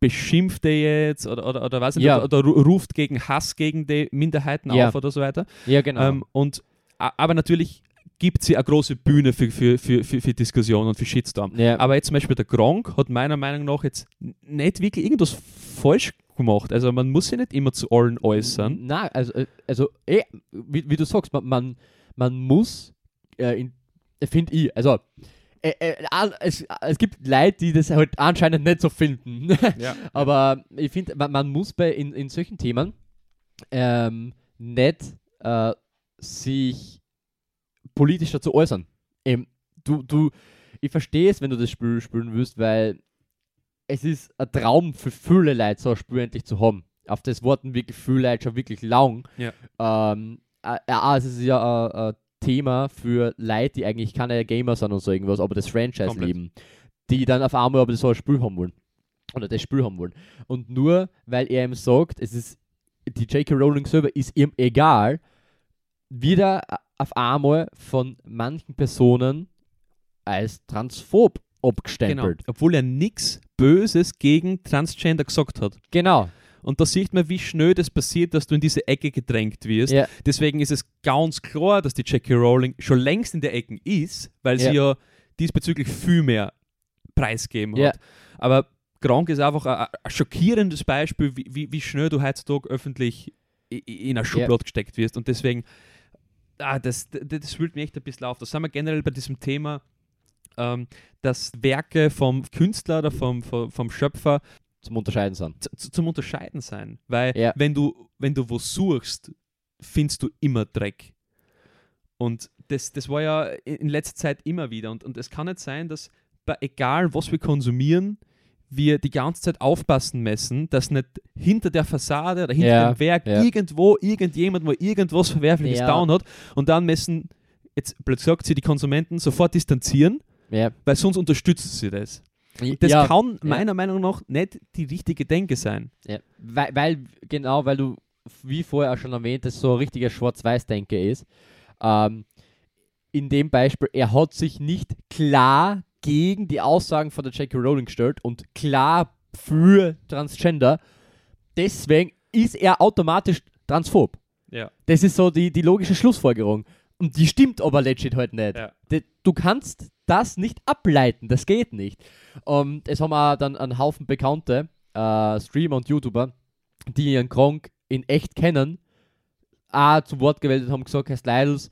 Speaker 1: beschimpft die jetzt oder, oder, oder nicht,
Speaker 2: Ja.
Speaker 1: oder, oder ru- ruft gegen Hass gegen die Minderheiten
Speaker 2: Ja.
Speaker 1: auf oder so weiter.
Speaker 2: Ja, genau.
Speaker 1: Ähm, und, aber natürlich gibt sie eine große Bühne für, für, für, für, für Diskussion und für Shitstorm.
Speaker 2: ja.
Speaker 1: Aber jetzt zum Beispiel der Gronk hat meiner Meinung nach jetzt nicht wirklich irgendwas falsch gemacht. Also man muss sich nicht immer zu allen äußern.
Speaker 2: Na, also, äh, also eh, wie, wie du sagst, man, man, man muss, äh, finde ich, also äh, äh, es, es gibt Leute, die das halt anscheinend nicht so finden.
Speaker 1: Ja. [LAUGHS]
Speaker 2: Aber ich finde, man, man muss bei in, in solchen Themen ähm, nicht äh, sich politisch dazu äußern. Ähm, du, du, ich verstehe es, wenn du das Spiel spielen willst, weil es ist ein Traum für viele Leute, so ein Spiel endlich zu haben. Auf das warten wirklich viele Leute schon wirklich lang.
Speaker 1: Ja.
Speaker 2: Ähm, äh, ja, es ist ja ein, ein Thema für Leute, die eigentlich keine Gamer sind und so irgendwas, aber das Franchise
Speaker 1: Komplett.
Speaker 2: lieben. Die dann auf einmal aber so ein Spiel haben wollen. Oder das Spiel haben wollen. Und nur weil er ihm sagt, es ist die J.K. Rowling selber ist ihm egal, wieder auf einmal von manchen Personen als transphob
Speaker 1: Genau.
Speaker 2: abgestempelt.
Speaker 1: Obwohl er nichts Böses gegen Transgender gesagt hat.
Speaker 2: Genau.
Speaker 1: Und da sieht man, wie schnell das passiert, dass du in diese Ecke gedrängt wirst.
Speaker 2: Ja.
Speaker 1: Deswegen ist es ganz klar, dass die Jackie Rowling schon längst in der Ecke ist, weil sie ja diesbezüglich viel mehr preisgeben hat. Aber Gronk ist einfach ein, ein schockierendes Beispiel, wie, wie, wie schnell du heutzutage öffentlich in eine Schublade gesteckt wirst. Und deswegen, ah, das, das, das wühlt mich echt ein bisschen auf. Da sind wir generell bei diesem Thema, ähm, dass Werke vom Künstler oder vom, vom, vom Schöpfer
Speaker 2: Zum Unterscheiden sind.
Speaker 1: z- zum Unterscheiden sein. Weil
Speaker 2: Ja.
Speaker 1: wenn du, wenn du wo suchst, findest du immer Dreck. Und das, das war ja in letzter Zeit immer wieder. Und, und es kann nicht sein, dass bei egal was wir konsumieren, wir die ganze Zeit aufpassen müssen, dass nicht hinter der Fassade oder hinter
Speaker 2: Ja,
Speaker 1: dem Werk
Speaker 2: ja.
Speaker 1: irgendwo irgendjemand mal irgendwas Verwerfliches
Speaker 2: Ja.
Speaker 1: down hat und dann müssen, jetzt blöd gesagt, sie die Konsumenten sofort distanzieren,
Speaker 2: Ja.
Speaker 1: weil sonst unterstützen sie das. Das
Speaker 2: ja.
Speaker 1: kann meiner Meinung nach nicht die richtige Denke sein.
Speaker 2: Ja, weil, weil, genau, weil du, wie vorher auch schon erwähnt, das so ein richtiger Schwarz-Weiß-Denke ist. Ähm, in dem Beispiel, er hat sich nicht klar gegen die Aussagen von der J.K. Rowling gestellt und klar für Transgender. Deswegen ist er automatisch transphob.
Speaker 1: Ja.
Speaker 2: Das ist so die, die logische Schlussfolgerung. Und die stimmt aber legit halt nicht.
Speaker 1: Ja.
Speaker 2: Du kannst das nicht ableiten, das geht nicht. Und es haben auch dann einen Haufen Bekannte, äh, Streamer und YouTuber, die ihren Kronk in echt kennen, auch zu Wort gewählt haben gesagt, Herr Slidles,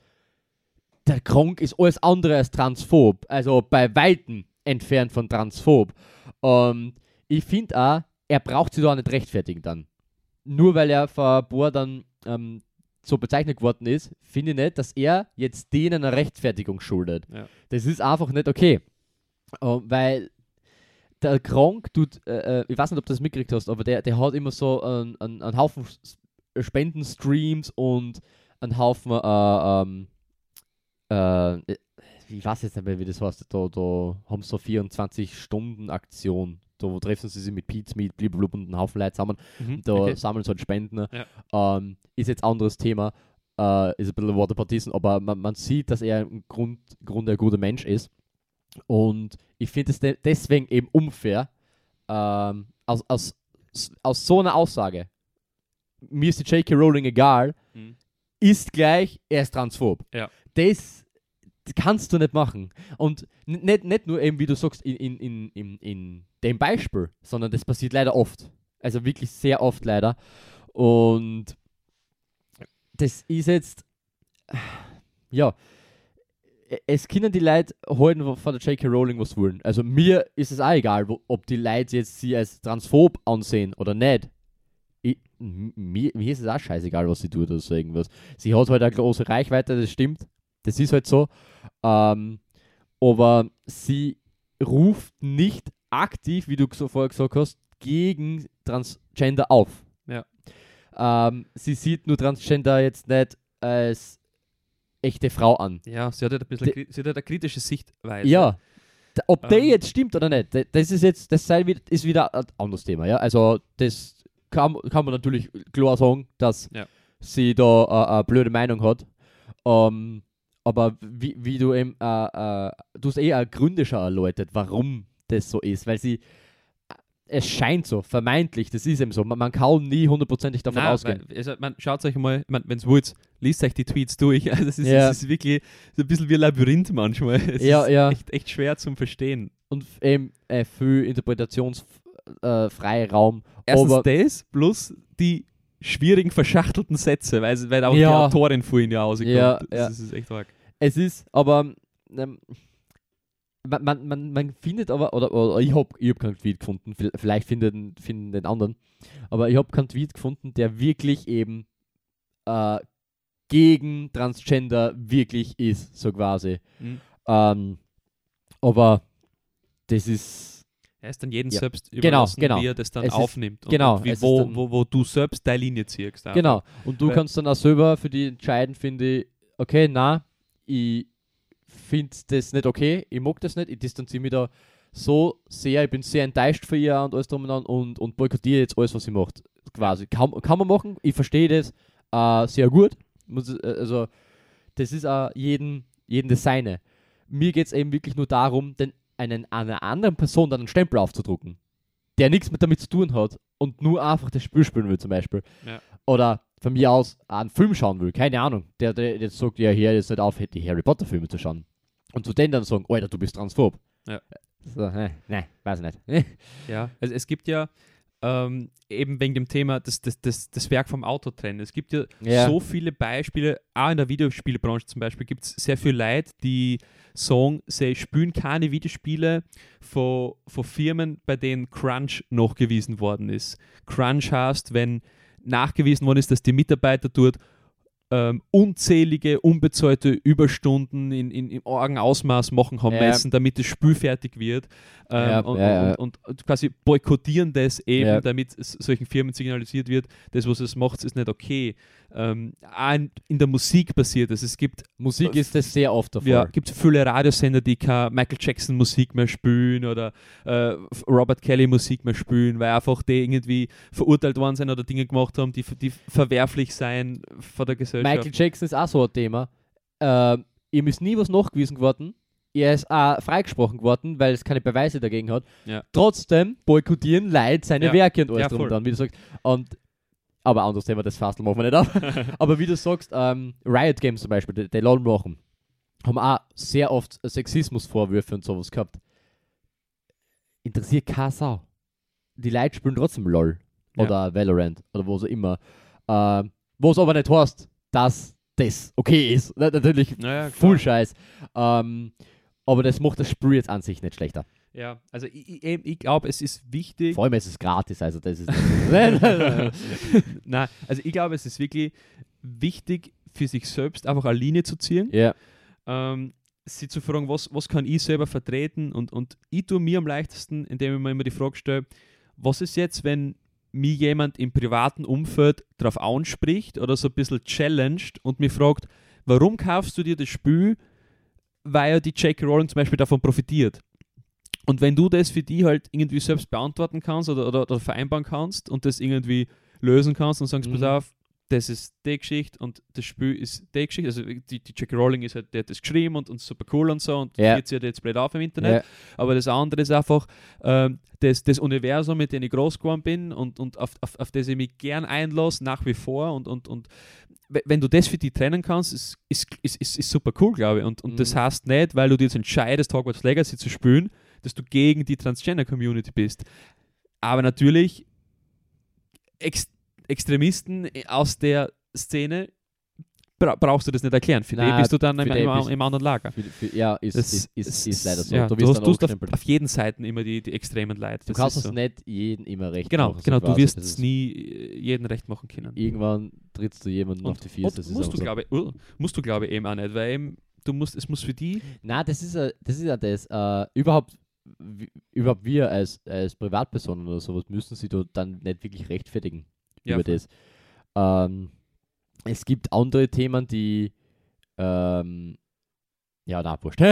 Speaker 2: der Kronk ist alles andere als transphob, also bei Weitem entfernt von transphob. Und ich finde auch, er braucht sich da nicht rechtfertigen dann. Nur weil er vor paar dann ähm, so bezeichnet geworden ist, finde ich nicht, dass er jetzt denen eine Rechtfertigung schuldet.
Speaker 1: Ja.
Speaker 2: Das ist einfach nicht okay. Ähm, weil der Kronk tut, äh, äh, ich weiß nicht, ob du das mitgekriegt hast, aber der, der hat immer so einen, einen, einen Haufen S- Spendenstreams und einen Haufen, äh, ähm, äh, ich weiß jetzt nicht mehr, wie das heißt, da, da haben sie so 24-Stunden-Aktion. Da treffen sie sich mit Pete Meat, blablabla und einen Haufen Leute zusammen.
Speaker 1: Mhm.
Speaker 2: Da
Speaker 1: okay.
Speaker 2: sammeln sie halt Spenden.
Speaker 1: Ja.
Speaker 2: Ähm, ist jetzt ein anderes Thema. Äh, ist ein bisschen Waterpartisen, aber man, man sieht, dass er im Grund, Grunde ein guter Mensch ist. Und ich finde es de deswegen eben unfair, ähm, aus, aus, aus so einer Aussage, mir ist die J.K. Rowling egal,
Speaker 1: Mhm.
Speaker 2: ist gleich, er ist transphob.
Speaker 1: Ja.
Speaker 2: Das kannst du nicht machen. Und nicht, nicht nur eben, wie du sagst, in, in, in, in, in dem Beispiel, sondern das passiert leider oft. Also wirklich sehr oft leider. Und das ist jetzt, ja, e- es können die Leute heute von der J.K. Rowling was wollen. Also mir ist es auch egal, wo, ob die Leute jetzt sie als transphob ansehen oder nicht. Ich, mir, mir ist es auch scheißegal, was sie tut oder so irgendwas. Sie hat halt eine große Reichweite, das stimmt. Das ist halt so. Ähm, aber sie ruft nicht aktiv, wie du so vorher gesagt hast, gegen Transgender auf.
Speaker 1: Ja.
Speaker 2: Ähm, sie sieht nur Transgender jetzt nicht als echte Frau an.
Speaker 1: Ja, sie hat halt ein bisschen kri- sie hat halt eine kritische Sichtweise.
Speaker 2: Ja. Ob der
Speaker 1: Ähm.
Speaker 2: jetzt stimmt oder nicht, das ist jetzt, das sei wieder, ist wieder ein anderes Thema, ja. Also das kann, kann man natürlich klar sagen, dass
Speaker 1: Ja.
Speaker 2: sie da äh, eine blöde Meinung hat. Ähm, aber wie, wie du eben, äh, äh, du hast eh auch Gründe schon erläutert, warum das so ist, weil sie es scheint so, vermeintlich, das ist eben so. Man, man kann nie hundertprozentig davon
Speaker 1: Nein,
Speaker 2: ausgehen.
Speaker 1: weil, also, man, schaut euch mal, wenn es wollt, liest euch die Tweets durch. [LAUGHS] Also es ist,
Speaker 2: Ja.
Speaker 1: es ist wirklich so ein bisschen wie ein Labyrinth manchmal. [LAUGHS] Es
Speaker 2: Ja,
Speaker 1: ist
Speaker 2: ja.
Speaker 1: Echt, echt schwer zum Verstehen.
Speaker 2: Und eben äh, viel interpretationsfreier äh.
Speaker 1: Erstens
Speaker 2: aber
Speaker 1: das, plus die schwierigen, verschachtelten Sätze, weil, weil auch
Speaker 2: Ja.
Speaker 1: die Autorin vorhin ja rauskommt.
Speaker 2: Ja,
Speaker 1: das,
Speaker 2: ja.
Speaker 1: das ist echt arg.
Speaker 2: Es ist, aber ähm, man, man, man, man findet aber, oder, oder ich habe ich hab keinen Tweet gefunden, vi- vielleicht finden, finden den anderen, aber ich habe keinen Tweet gefunden, der wirklich eben äh, gegen Transgender wirklich ist, so quasi.
Speaker 1: Mhm.
Speaker 2: Ähm, aber das ist,
Speaker 1: Er ist dann jeden
Speaker 2: Ja.
Speaker 1: selbst
Speaker 2: Genau,
Speaker 1: überlassen,
Speaker 2: genau.
Speaker 1: wie er das dann
Speaker 2: Es ist-
Speaker 1: aufnimmt.
Speaker 2: Genau,
Speaker 1: und wie,
Speaker 2: es ist
Speaker 1: wo, wo, wo du selbst deine Linie ziehst.
Speaker 2: genau. Und du
Speaker 1: Weil-
Speaker 2: kannst dann auch selber für die entscheiden, finde ich, okay, na, ich finde das nicht okay, ich mag das nicht, ich distanziere mich da so sehr, ich bin sehr enttäuscht von ihr und alles drum und dran und, und boykottiere jetzt alles, was sie macht. Quasi. Kann, kann man machen, ich verstehe das äh, sehr gut. Muss, äh, also, das ist auch jeden, jeden das Seine. Mir geht es eben wirklich nur darum, den, einen, einer anderen Person dann einen Stempel aufzudrucken, der nichts mit damit zu tun hat und nur einfach das Spiel spielen will, zum Beispiel.
Speaker 1: Ja.
Speaker 2: Oder von mir aus einen Film schauen will, keine Ahnung, der, der jetzt sagt, ja, hier jetzt nicht auf, die Harry Potter Filme zu schauen. Und zu denen dann sagen, Alter, du bist transphob.
Speaker 1: Ja.
Speaker 2: So, äh, nein, weiß ich nicht. [LAUGHS]
Speaker 1: Ja, also es gibt ja ähm, eben wegen dem Thema das, das, das, das Werk vom Autor trennen. Es gibt ja,
Speaker 2: Ja.
Speaker 1: so viele Beispiele, auch in der Videospielbranche zum Beispiel, gibt es sehr viel Leute, die sagen, sie spielen keine Videospiele von, von Firmen, bei denen Crunch nachgewiesen worden ist. Crunch heißt, wenn nachgewiesen worden ist, dass die Mitarbeiter dort ähm, unzählige, unbezahlte Überstunden in, in, im argen Ausmaß machen haben
Speaker 2: Ja.
Speaker 1: müssen, damit das Spiel fertig wird. Ähm,
Speaker 2: Ja,
Speaker 1: und,
Speaker 2: ja.
Speaker 1: Und, und, quasi boykottieren das eben, damit es solchen Firmen signalisiert wird, das, was es macht, ist nicht okay. Ähm, auch in, in der Musik passiert es. Es gibt
Speaker 2: Musik ist das sehr oft der Fall.
Speaker 1: ja, gibt viele Radiosender, die keine Michael Jackson Musik mehr spielen oder äh, Robert Kelly Musik mehr spielen, weil einfach die irgendwie verurteilt worden sind oder Dinge gemacht haben, die, die verwerflich sein von der Gesellschaft.
Speaker 2: Michael Jackson ist auch so ein Thema. Ähm, ihm ist nie was nachgewiesen geworden. Er ist auch freigesprochen geworden, weil es keine Beweise dagegen hat.
Speaker 1: Ja.
Speaker 2: Trotzdem boykottieren Leute seine
Speaker 1: Ja.
Speaker 2: Werke und alles
Speaker 1: Ja,
Speaker 2: drum dran, wie du sagst. Und, aber anderes Thema, das Fastel machen wir nicht auf. [LAUGHS] aber wie du sagst, ähm, Riot Games zum Beispiel, die, die LOL machen, haben auch sehr oft Sexismusvorwürfe und sowas gehabt. Interessiert keine Sau. Die Leute spielen trotzdem LOL oder Valorant oder wo auch immer. Ähm, wo es aber nicht heißt, dass das okay ist. Na, natürlich
Speaker 1: Naja.
Speaker 2: Full Scheiß. Ähm, aber das macht das Spiel jetzt an sich nicht schlechter.
Speaker 1: Ja, also ich, ich, ich glaube, es ist wichtig.
Speaker 2: Vor allem ist es gratis, also das ist. [LAUGHS] Nein,
Speaker 1: also ich glaube, es ist wirklich wichtig für sich selbst einfach eine Linie zu ziehen.
Speaker 2: ja,
Speaker 1: ähm, sie zu fragen, was, was kann ich selber vertreten und, und ich tue mir am leichtesten, indem ich mir immer die Frage stelle, was ist jetzt, wenn mir jemand im privaten Umfeld darauf anspricht oder so ein bisschen challenged und mich fragt, warum kaufst du dir das Spiel, weil ja die J.K. Rowling zum Beispiel davon profitiert. Und wenn du das für die halt irgendwie selbst beantworten kannst oder, oder, oder vereinbaren kannst und das irgendwie lösen kannst und sagst,
Speaker 2: Mhm.
Speaker 1: pass auf, das ist die Geschichte und das Spiel ist die Geschichte. Also die, die J.K. Rowling ist halt, die hat das geschrieben und, und super cool und so und
Speaker 2: Ja.
Speaker 1: führt sie halt jetzt blöd auf im Internet.
Speaker 2: ja,
Speaker 1: Aber das andere ist einfach ähm, das, das Universum, mit dem ich groß geworden bin und, und auf, auf, auf das ich mich gern einlasse, nach wie vor. Und, und, und we- wenn du das für die trennen kannst, ist, ist, ist, ist, ist super cool, glaube ich. Und, und das
Speaker 2: Mhm.
Speaker 1: heißt nicht, weil du dir jetzt entscheidest, Hogwarts Legacy zu spielen, dass du gegen die Transgender-Community bist. Aber natürlich, Ex Extremisten aus der Szene bra brauchst du das nicht erklären. Für
Speaker 2: Na,
Speaker 1: die bist du dann im, im, im anderen Lager.
Speaker 2: für, für, ja ist,
Speaker 1: Das
Speaker 2: ist, ist, ist leider so.
Speaker 1: Ja,
Speaker 2: du
Speaker 1: du,
Speaker 2: wirst
Speaker 1: du hast auf, auf jeden Seiten immer die, die extremen Leute.
Speaker 2: Du kannst es
Speaker 1: so.
Speaker 2: nicht jedem immer recht
Speaker 1: Genau,
Speaker 2: machen. so
Speaker 1: genau. Du
Speaker 2: quasi.
Speaker 1: wirst es nie äh, jedem recht machen können.
Speaker 2: Irgendwann trittst du jemanden auf die Füße.
Speaker 1: Und
Speaker 2: das
Speaker 1: musst du,
Speaker 2: so.
Speaker 1: glaube uh, musst du, glaube ich, eben auch nicht, weil eben, du musst, es muss für die,
Speaker 2: Nein, das ist ja das. Ist ja das äh, überhaupt, wie- überhaupt wir als, als Privatpersonen oder sowas müssen sie da dann nicht wirklich rechtfertigen
Speaker 1: Ja,
Speaker 2: über das. Ähm, es gibt andere Themen, die ähm, ja, na, wurscht. [LAUGHS]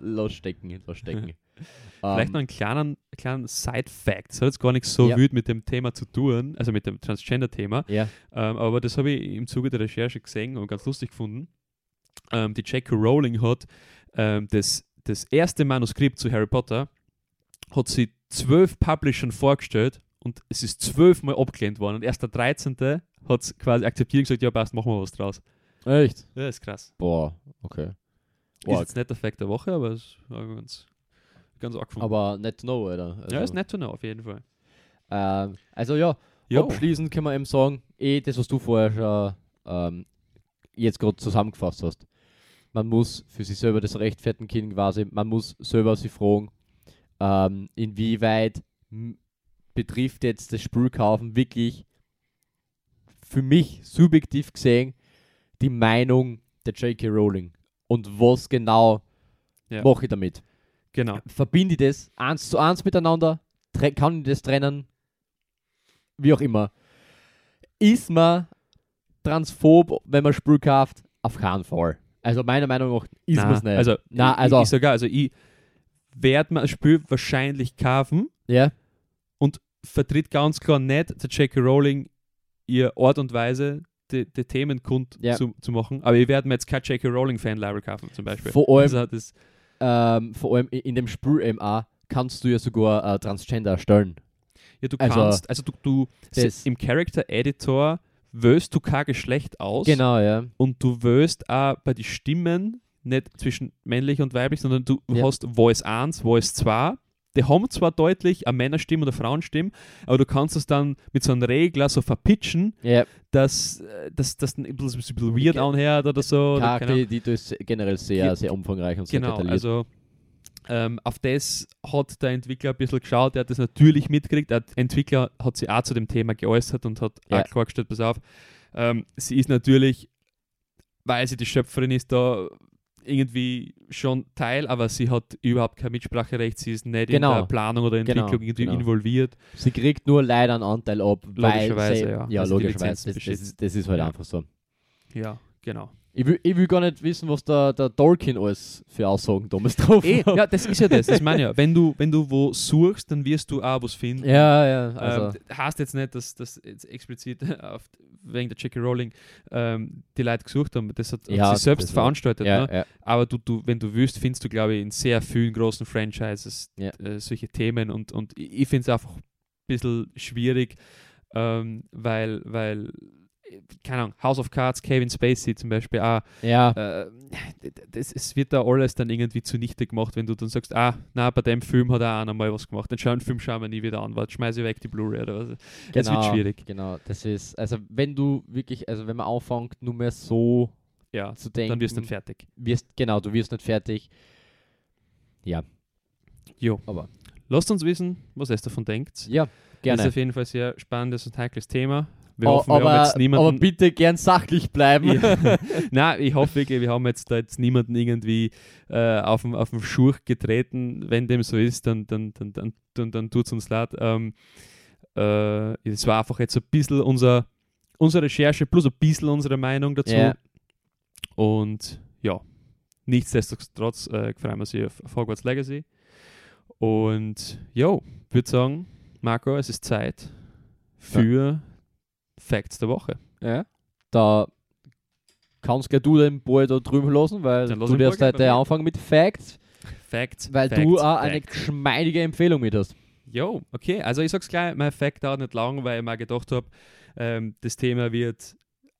Speaker 2: lass stecken, lass stecken. [LAUGHS]
Speaker 1: vielleicht
Speaker 2: Ähm,
Speaker 1: noch einen kleinen, kleinen Side-Fact. Das hat jetzt gar nichts so
Speaker 2: Ja.
Speaker 1: wild mit dem Thema zu tun, also mit dem Transgender-Thema,
Speaker 2: Ja,
Speaker 1: ähm, aber das habe ich im Zuge der Recherche gesehen und ganz lustig gefunden. Ähm, die J.K. Rowling hat ähm, das, das erste Manuskript zu Harry Potter hat sie zwölf Publishern vorgestellt und es ist zwölfmal abgelehnt worden. Und erst der 13. hat es quasi akzeptiert und gesagt, ja passt, machen wir was draus.
Speaker 2: Echt?
Speaker 1: Ja, ist krass.
Speaker 2: Boah, okay.
Speaker 1: Ist
Speaker 2: Boah,
Speaker 1: jetzt nicht der Fact der Woche, aber es war ganz, ganz arg
Speaker 2: aber nicht to know, Alter. Also,
Speaker 1: ja, ist nett to know, auf jeden Fall.
Speaker 2: Ähm, also ja,
Speaker 1: Jo.
Speaker 2: abschließend können wir eben sagen, eh das, was du vorher schon ähm, jetzt gerade zusammengefasst hast. Man muss für sich selber das rechtfertigen können quasi, man muss selber sich fragen, ähm, inwieweit betrifft jetzt das Spülkaufen wirklich für mich subjektiv gesehen die Meinung der J.K. Rowling und was genau
Speaker 1: Ja.
Speaker 2: mache ich damit?
Speaker 1: Genau.
Speaker 2: verbinde ich das eins zu eins miteinander, kann ich das trennen, wie auch immer. Ist man transphob, wenn man Spül kauft? Auf keinen Fall. Also meiner Meinung nach ist man es nicht.
Speaker 1: Also,
Speaker 2: Na, also-
Speaker 1: ich, ich sogar, also ich werde mir ein Spiel wahrscheinlich kaufen
Speaker 2: ja,
Speaker 1: und vertritt ganz klar nicht der J.K. Rowling ihr Art und Weise, die, die Themen kund
Speaker 2: Ja.
Speaker 1: zu, zu machen. Aber ich werde mir jetzt kein J.K. Rowling Fanlibrary kaufen, zum Beispiel.
Speaker 2: vor allem,
Speaker 1: Also das,
Speaker 2: ähm, vor allem in dem Spül MA kannst du ja sogar äh, Transgender erstellen.
Speaker 1: ja, du
Speaker 2: also,
Speaker 1: kannst, also du, du im Character Editor wählst du kein Geschlecht aus
Speaker 2: Genau, ja.
Speaker 1: und du wählst auch bei den Stimmen nicht zwischen männlich und weiblich, sondern du
Speaker 2: Ja.
Speaker 1: hast Voice 1, Voice 2. Die haben zwar deutlich eine Männerstimme oder Frauenstimme, aber du kannst es dann mit so einem Regler so verpitchen,
Speaker 2: Ja,
Speaker 1: dass äh, das ein bisschen, ein bisschen weird anhört oder so. Oder,
Speaker 2: Klar,
Speaker 1: Ahnung.
Speaker 2: die, die ist generell sehr, sehr umfangreich und sehr
Speaker 1: genau,
Speaker 2: detailliert.
Speaker 1: also ähm, auf das hat der Entwickler ein bisschen geschaut, er hat das natürlich mitgekriegt. Der Entwickler hat sich auch zu dem Thema geäußert und hat
Speaker 2: Ja.
Speaker 1: auch klargestellt, pass auf, ähm, sie ist natürlich, weil sie die Schöpferin ist, da irgendwie schon Teil, aber sie hat überhaupt kein Mitspracherecht, sie ist nicht
Speaker 2: Genau.
Speaker 1: in der Planung oder Entwicklung
Speaker 2: Genau,
Speaker 1: irgendwie
Speaker 2: genau.
Speaker 1: involviert.
Speaker 2: Sie kriegt nur leider einen Anteil ab, weil
Speaker 1: Logischerweise,
Speaker 2: sie,
Speaker 1: ja.
Speaker 2: ja,
Speaker 1: Also
Speaker 2: logischerweise. Das, das, das ist halt
Speaker 1: Ja.
Speaker 2: einfach so.
Speaker 1: Ja, genau.
Speaker 2: Ich will, ich will gar nicht wissen, was der, der Tolkien alles für Aussagen damals drauf
Speaker 1: Eh,
Speaker 2: hat.
Speaker 1: ja, das ist ja das. Das meine ich ja. Wenn du, wenn du wo suchst, dann wirst du auch was finden.
Speaker 2: ja, ja, also,
Speaker 1: ähm, heißt jetzt nicht, dass das jetzt explizit [LAUGHS] auf, wegen der J.K. Rowling ähm, die Leute gesucht haben. Das hat,
Speaker 2: Ja,
Speaker 1: sie selbst veranstaltet.
Speaker 2: ja,
Speaker 1: Ne?
Speaker 2: ja,
Speaker 1: Aber du, du, wenn du willst, findest du, glaube ich, in sehr vielen großen Franchises äh, solche Themen. Und, und ich finde es einfach ein bisschen schwierig, ähm, weil, weil, keine Ahnung, House of Cards, Kevin Spacey zum Beispiel auch,
Speaker 2: ja,
Speaker 1: äh, das, es wird da alles dann irgendwie zunichte gemacht, wenn du dann sagst, ah, na, bei dem Film hat auch einer mal was gemacht, dann schau einen Film schauen wir nie wieder an, warte, schmeiße ich weg die Blu-ray oder was. Es wird schwierig.
Speaker 2: Genau, das ist, also wenn du wirklich, also wenn man anfängt, nur mehr so
Speaker 1: Ja,
Speaker 2: zu denken,
Speaker 1: dann wirst du nicht fertig.
Speaker 2: wirst, genau, du wirst nicht fertig. Ja,
Speaker 1: Jo.
Speaker 2: aber
Speaker 1: Lasst uns wissen, was ihr davon denkt.
Speaker 2: ja,
Speaker 1: Das ist
Speaker 2: gerne.
Speaker 1: auf jeden Fall ein sehr spannendes und heikles Thema. Wir hoffen, wir haben
Speaker 2: aber,
Speaker 1: jetzt
Speaker 2: aber
Speaker 1: niemanden.
Speaker 2: bitte gern sachlich bleiben.
Speaker 1: Ja. [LAUGHS] Nein, ich hoffe wirklich, wir haben jetzt da jetzt niemanden irgendwie äh, auf den auf den Schurch getreten. Wenn dem so ist, dann, dann, dann, dann, dann, dann tut es uns leid. Ähm, äh, es war einfach jetzt so ein bisschen unser, unsere Recherche plus ein bisschen unsere Meinung dazu.
Speaker 2: Ja.
Speaker 1: Und ja, nichtsdestotrotz äh, freuen wir sich auf, Hogwarts Legacy. Und jo, würde sagen, Marco, es ist Zeit für Facts der Woche.
Speaker 2: Ja. Da kannst gleich du den Ball da drüben lassen, weil
Speaker 1: Dann lass
Speaker 2: du
Speaker 1: Ball
Speaker 2: darfst
Speaker 1: gleich
Speaker 2: heute
Speaker 1: mir.
Speaker 2: anfangen mit Facts,
Speaker 1: Facts.
Speaker 2: weil
Speaker 1: Facts,
Speaker 2: du auch eine
Speaker 1: Facts.
Speaker 2: geschmeidige Empfehlung mit hast.
Speaker 1: Jo, okay. Also ich sag's gleich, mein Fact dauert nicht lang, weil ich mir gedacht habe, ähm, das Thema wird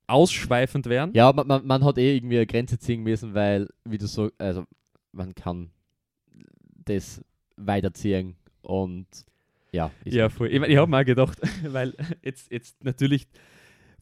Speaker 1: ausschweifend werden.
Speaker 2: Ja, man, man, man hat eh irgendwie eine Grenze ziehen müssen, weil, wie du so, also man kann das weiterziehen und ja.
Speaker 1: Ja, voll. Ich, mein, ich habe mir auch gedacht, [LAUGHS] weil jetzt, jetzt natürlich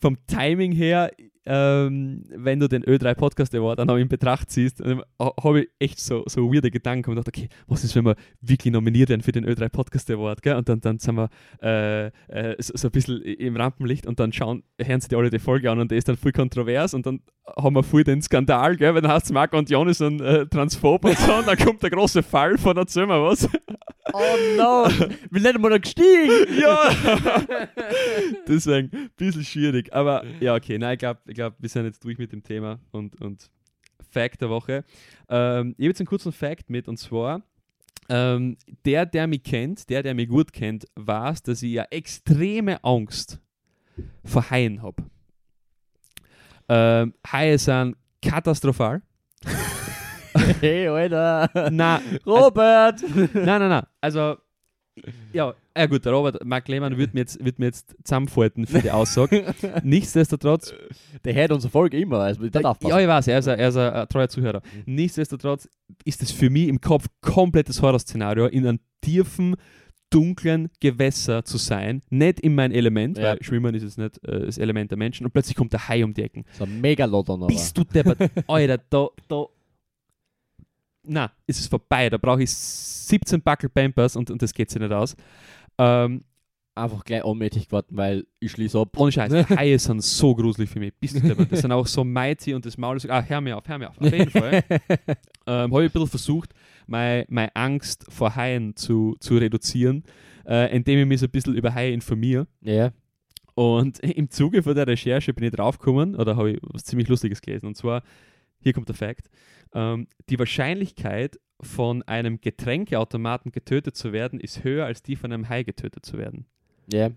Speaker 1: vom Timing her, ähm, wenn du den Ö3 Podcast Award dann auch in Betracht ziehst, habe ich echt so, so weirde Gedanken und gedacht, okay, was ist, wenn wir wirklich nominiert werden für den Ö3 Podcast Award, gell? Und dann, dann sind wir äh, äh, so, so ein bisschen im Rampenlicht und dann schauen, hören sie die alle die Folge an und der ist dann voll kontrovers und dann haben wir voll den Skandal, gell? Weil dann heißt es, Marco und Jon ist ein äh, Transphob und so und dann kommt der große Fall von erzähl mal was.
Speaker 2: Oh no! [LAUGHS] Nicht einmal noch gestiegen!
Speaker 1: Ja! [LAUGHS] Deswegen ein bisschen schwierig. Aber ja, okay, nein, ich glaube, ich glaub, wir sind jetzt durch mit dem Thema und, und Fact der Woche. Ähm, ich habe jetzt einen kurzen Fact mit und zwar. Ähm, der, der mich kennt, der, der mich gut kennt, weiß, dass ich ja extreme Angst vor Haien habe. Ähm, Haie sind katastrophal. [LAUGHS]
Speaker 2: Hey, Alter!
Speaker 1: Na,
Speaker 2: Robert!
Speaker 1: nein, nein, nein. Also, ja, ja gut, der Robert, Mark Lehmann wird mir jetzt, wird mir jetzt zusammenfalten für die Aussage. [LAUGHS] Nichtsdestotrotz,
Speaker 2: Der hört unsere Folge immer, also da darf
Speaker 1: ja, ich weiß, er ist ein, er ist ein, ein treuer Zuhörer.
Speaker 2: Mhm.
Speaker 1: Nichtsdestotrotz ist es für mich im Kopf komplettes Horrorszenario, in einem tiefen, dunklen Gewässer zu sein, nicht in mein Element,
Speaker 2: Ja.
Speaker 1: weil Schwimmen ist jetzt nicht äh, das Element der Menschen, und plötzlich kommt der Hai um die Ecken.
Speaker 2: So ein Megalodon aber.
Speaker 1: Bist du deppert? [LAUGHS] Alter, da, da. Na, ist es vorbei. Da brauche ich 17 Backel Pampers und, und das geht sich nicht aus. Ähm,
Speaker 2: Einfach gleich ohnmächtig geworden, weil ich schließe ab.
Speaker 1: ohne Scheiß, [LAUGHS] Haie sind so gruselig für mich. Bist du? Das sind auch so mighty und das Maul ist. Ah, hör mir auf, hör mir auf. Auf jeden Fall [LAUGHS] ähm, habe ich ein bisschen versucht, meine, meine Angst vor Haien zu, zu reduzieren, äh, indem ich mich so ein bisschen über Haie informiere.
Speaker 2: ja.
Speaker 1: Und im Zuge von der Recherche bin ich draufgekommen, oder habe ich was ziemlich Lustiges gelesen. Und zwar, hier kommt der Fact: ähm, Die Wahrscheinlichkeit, von einem Getränkeautomaten getötet zu werden, ist höher als die von einem Hai getötet zu werden.
Speaker 2: Ja.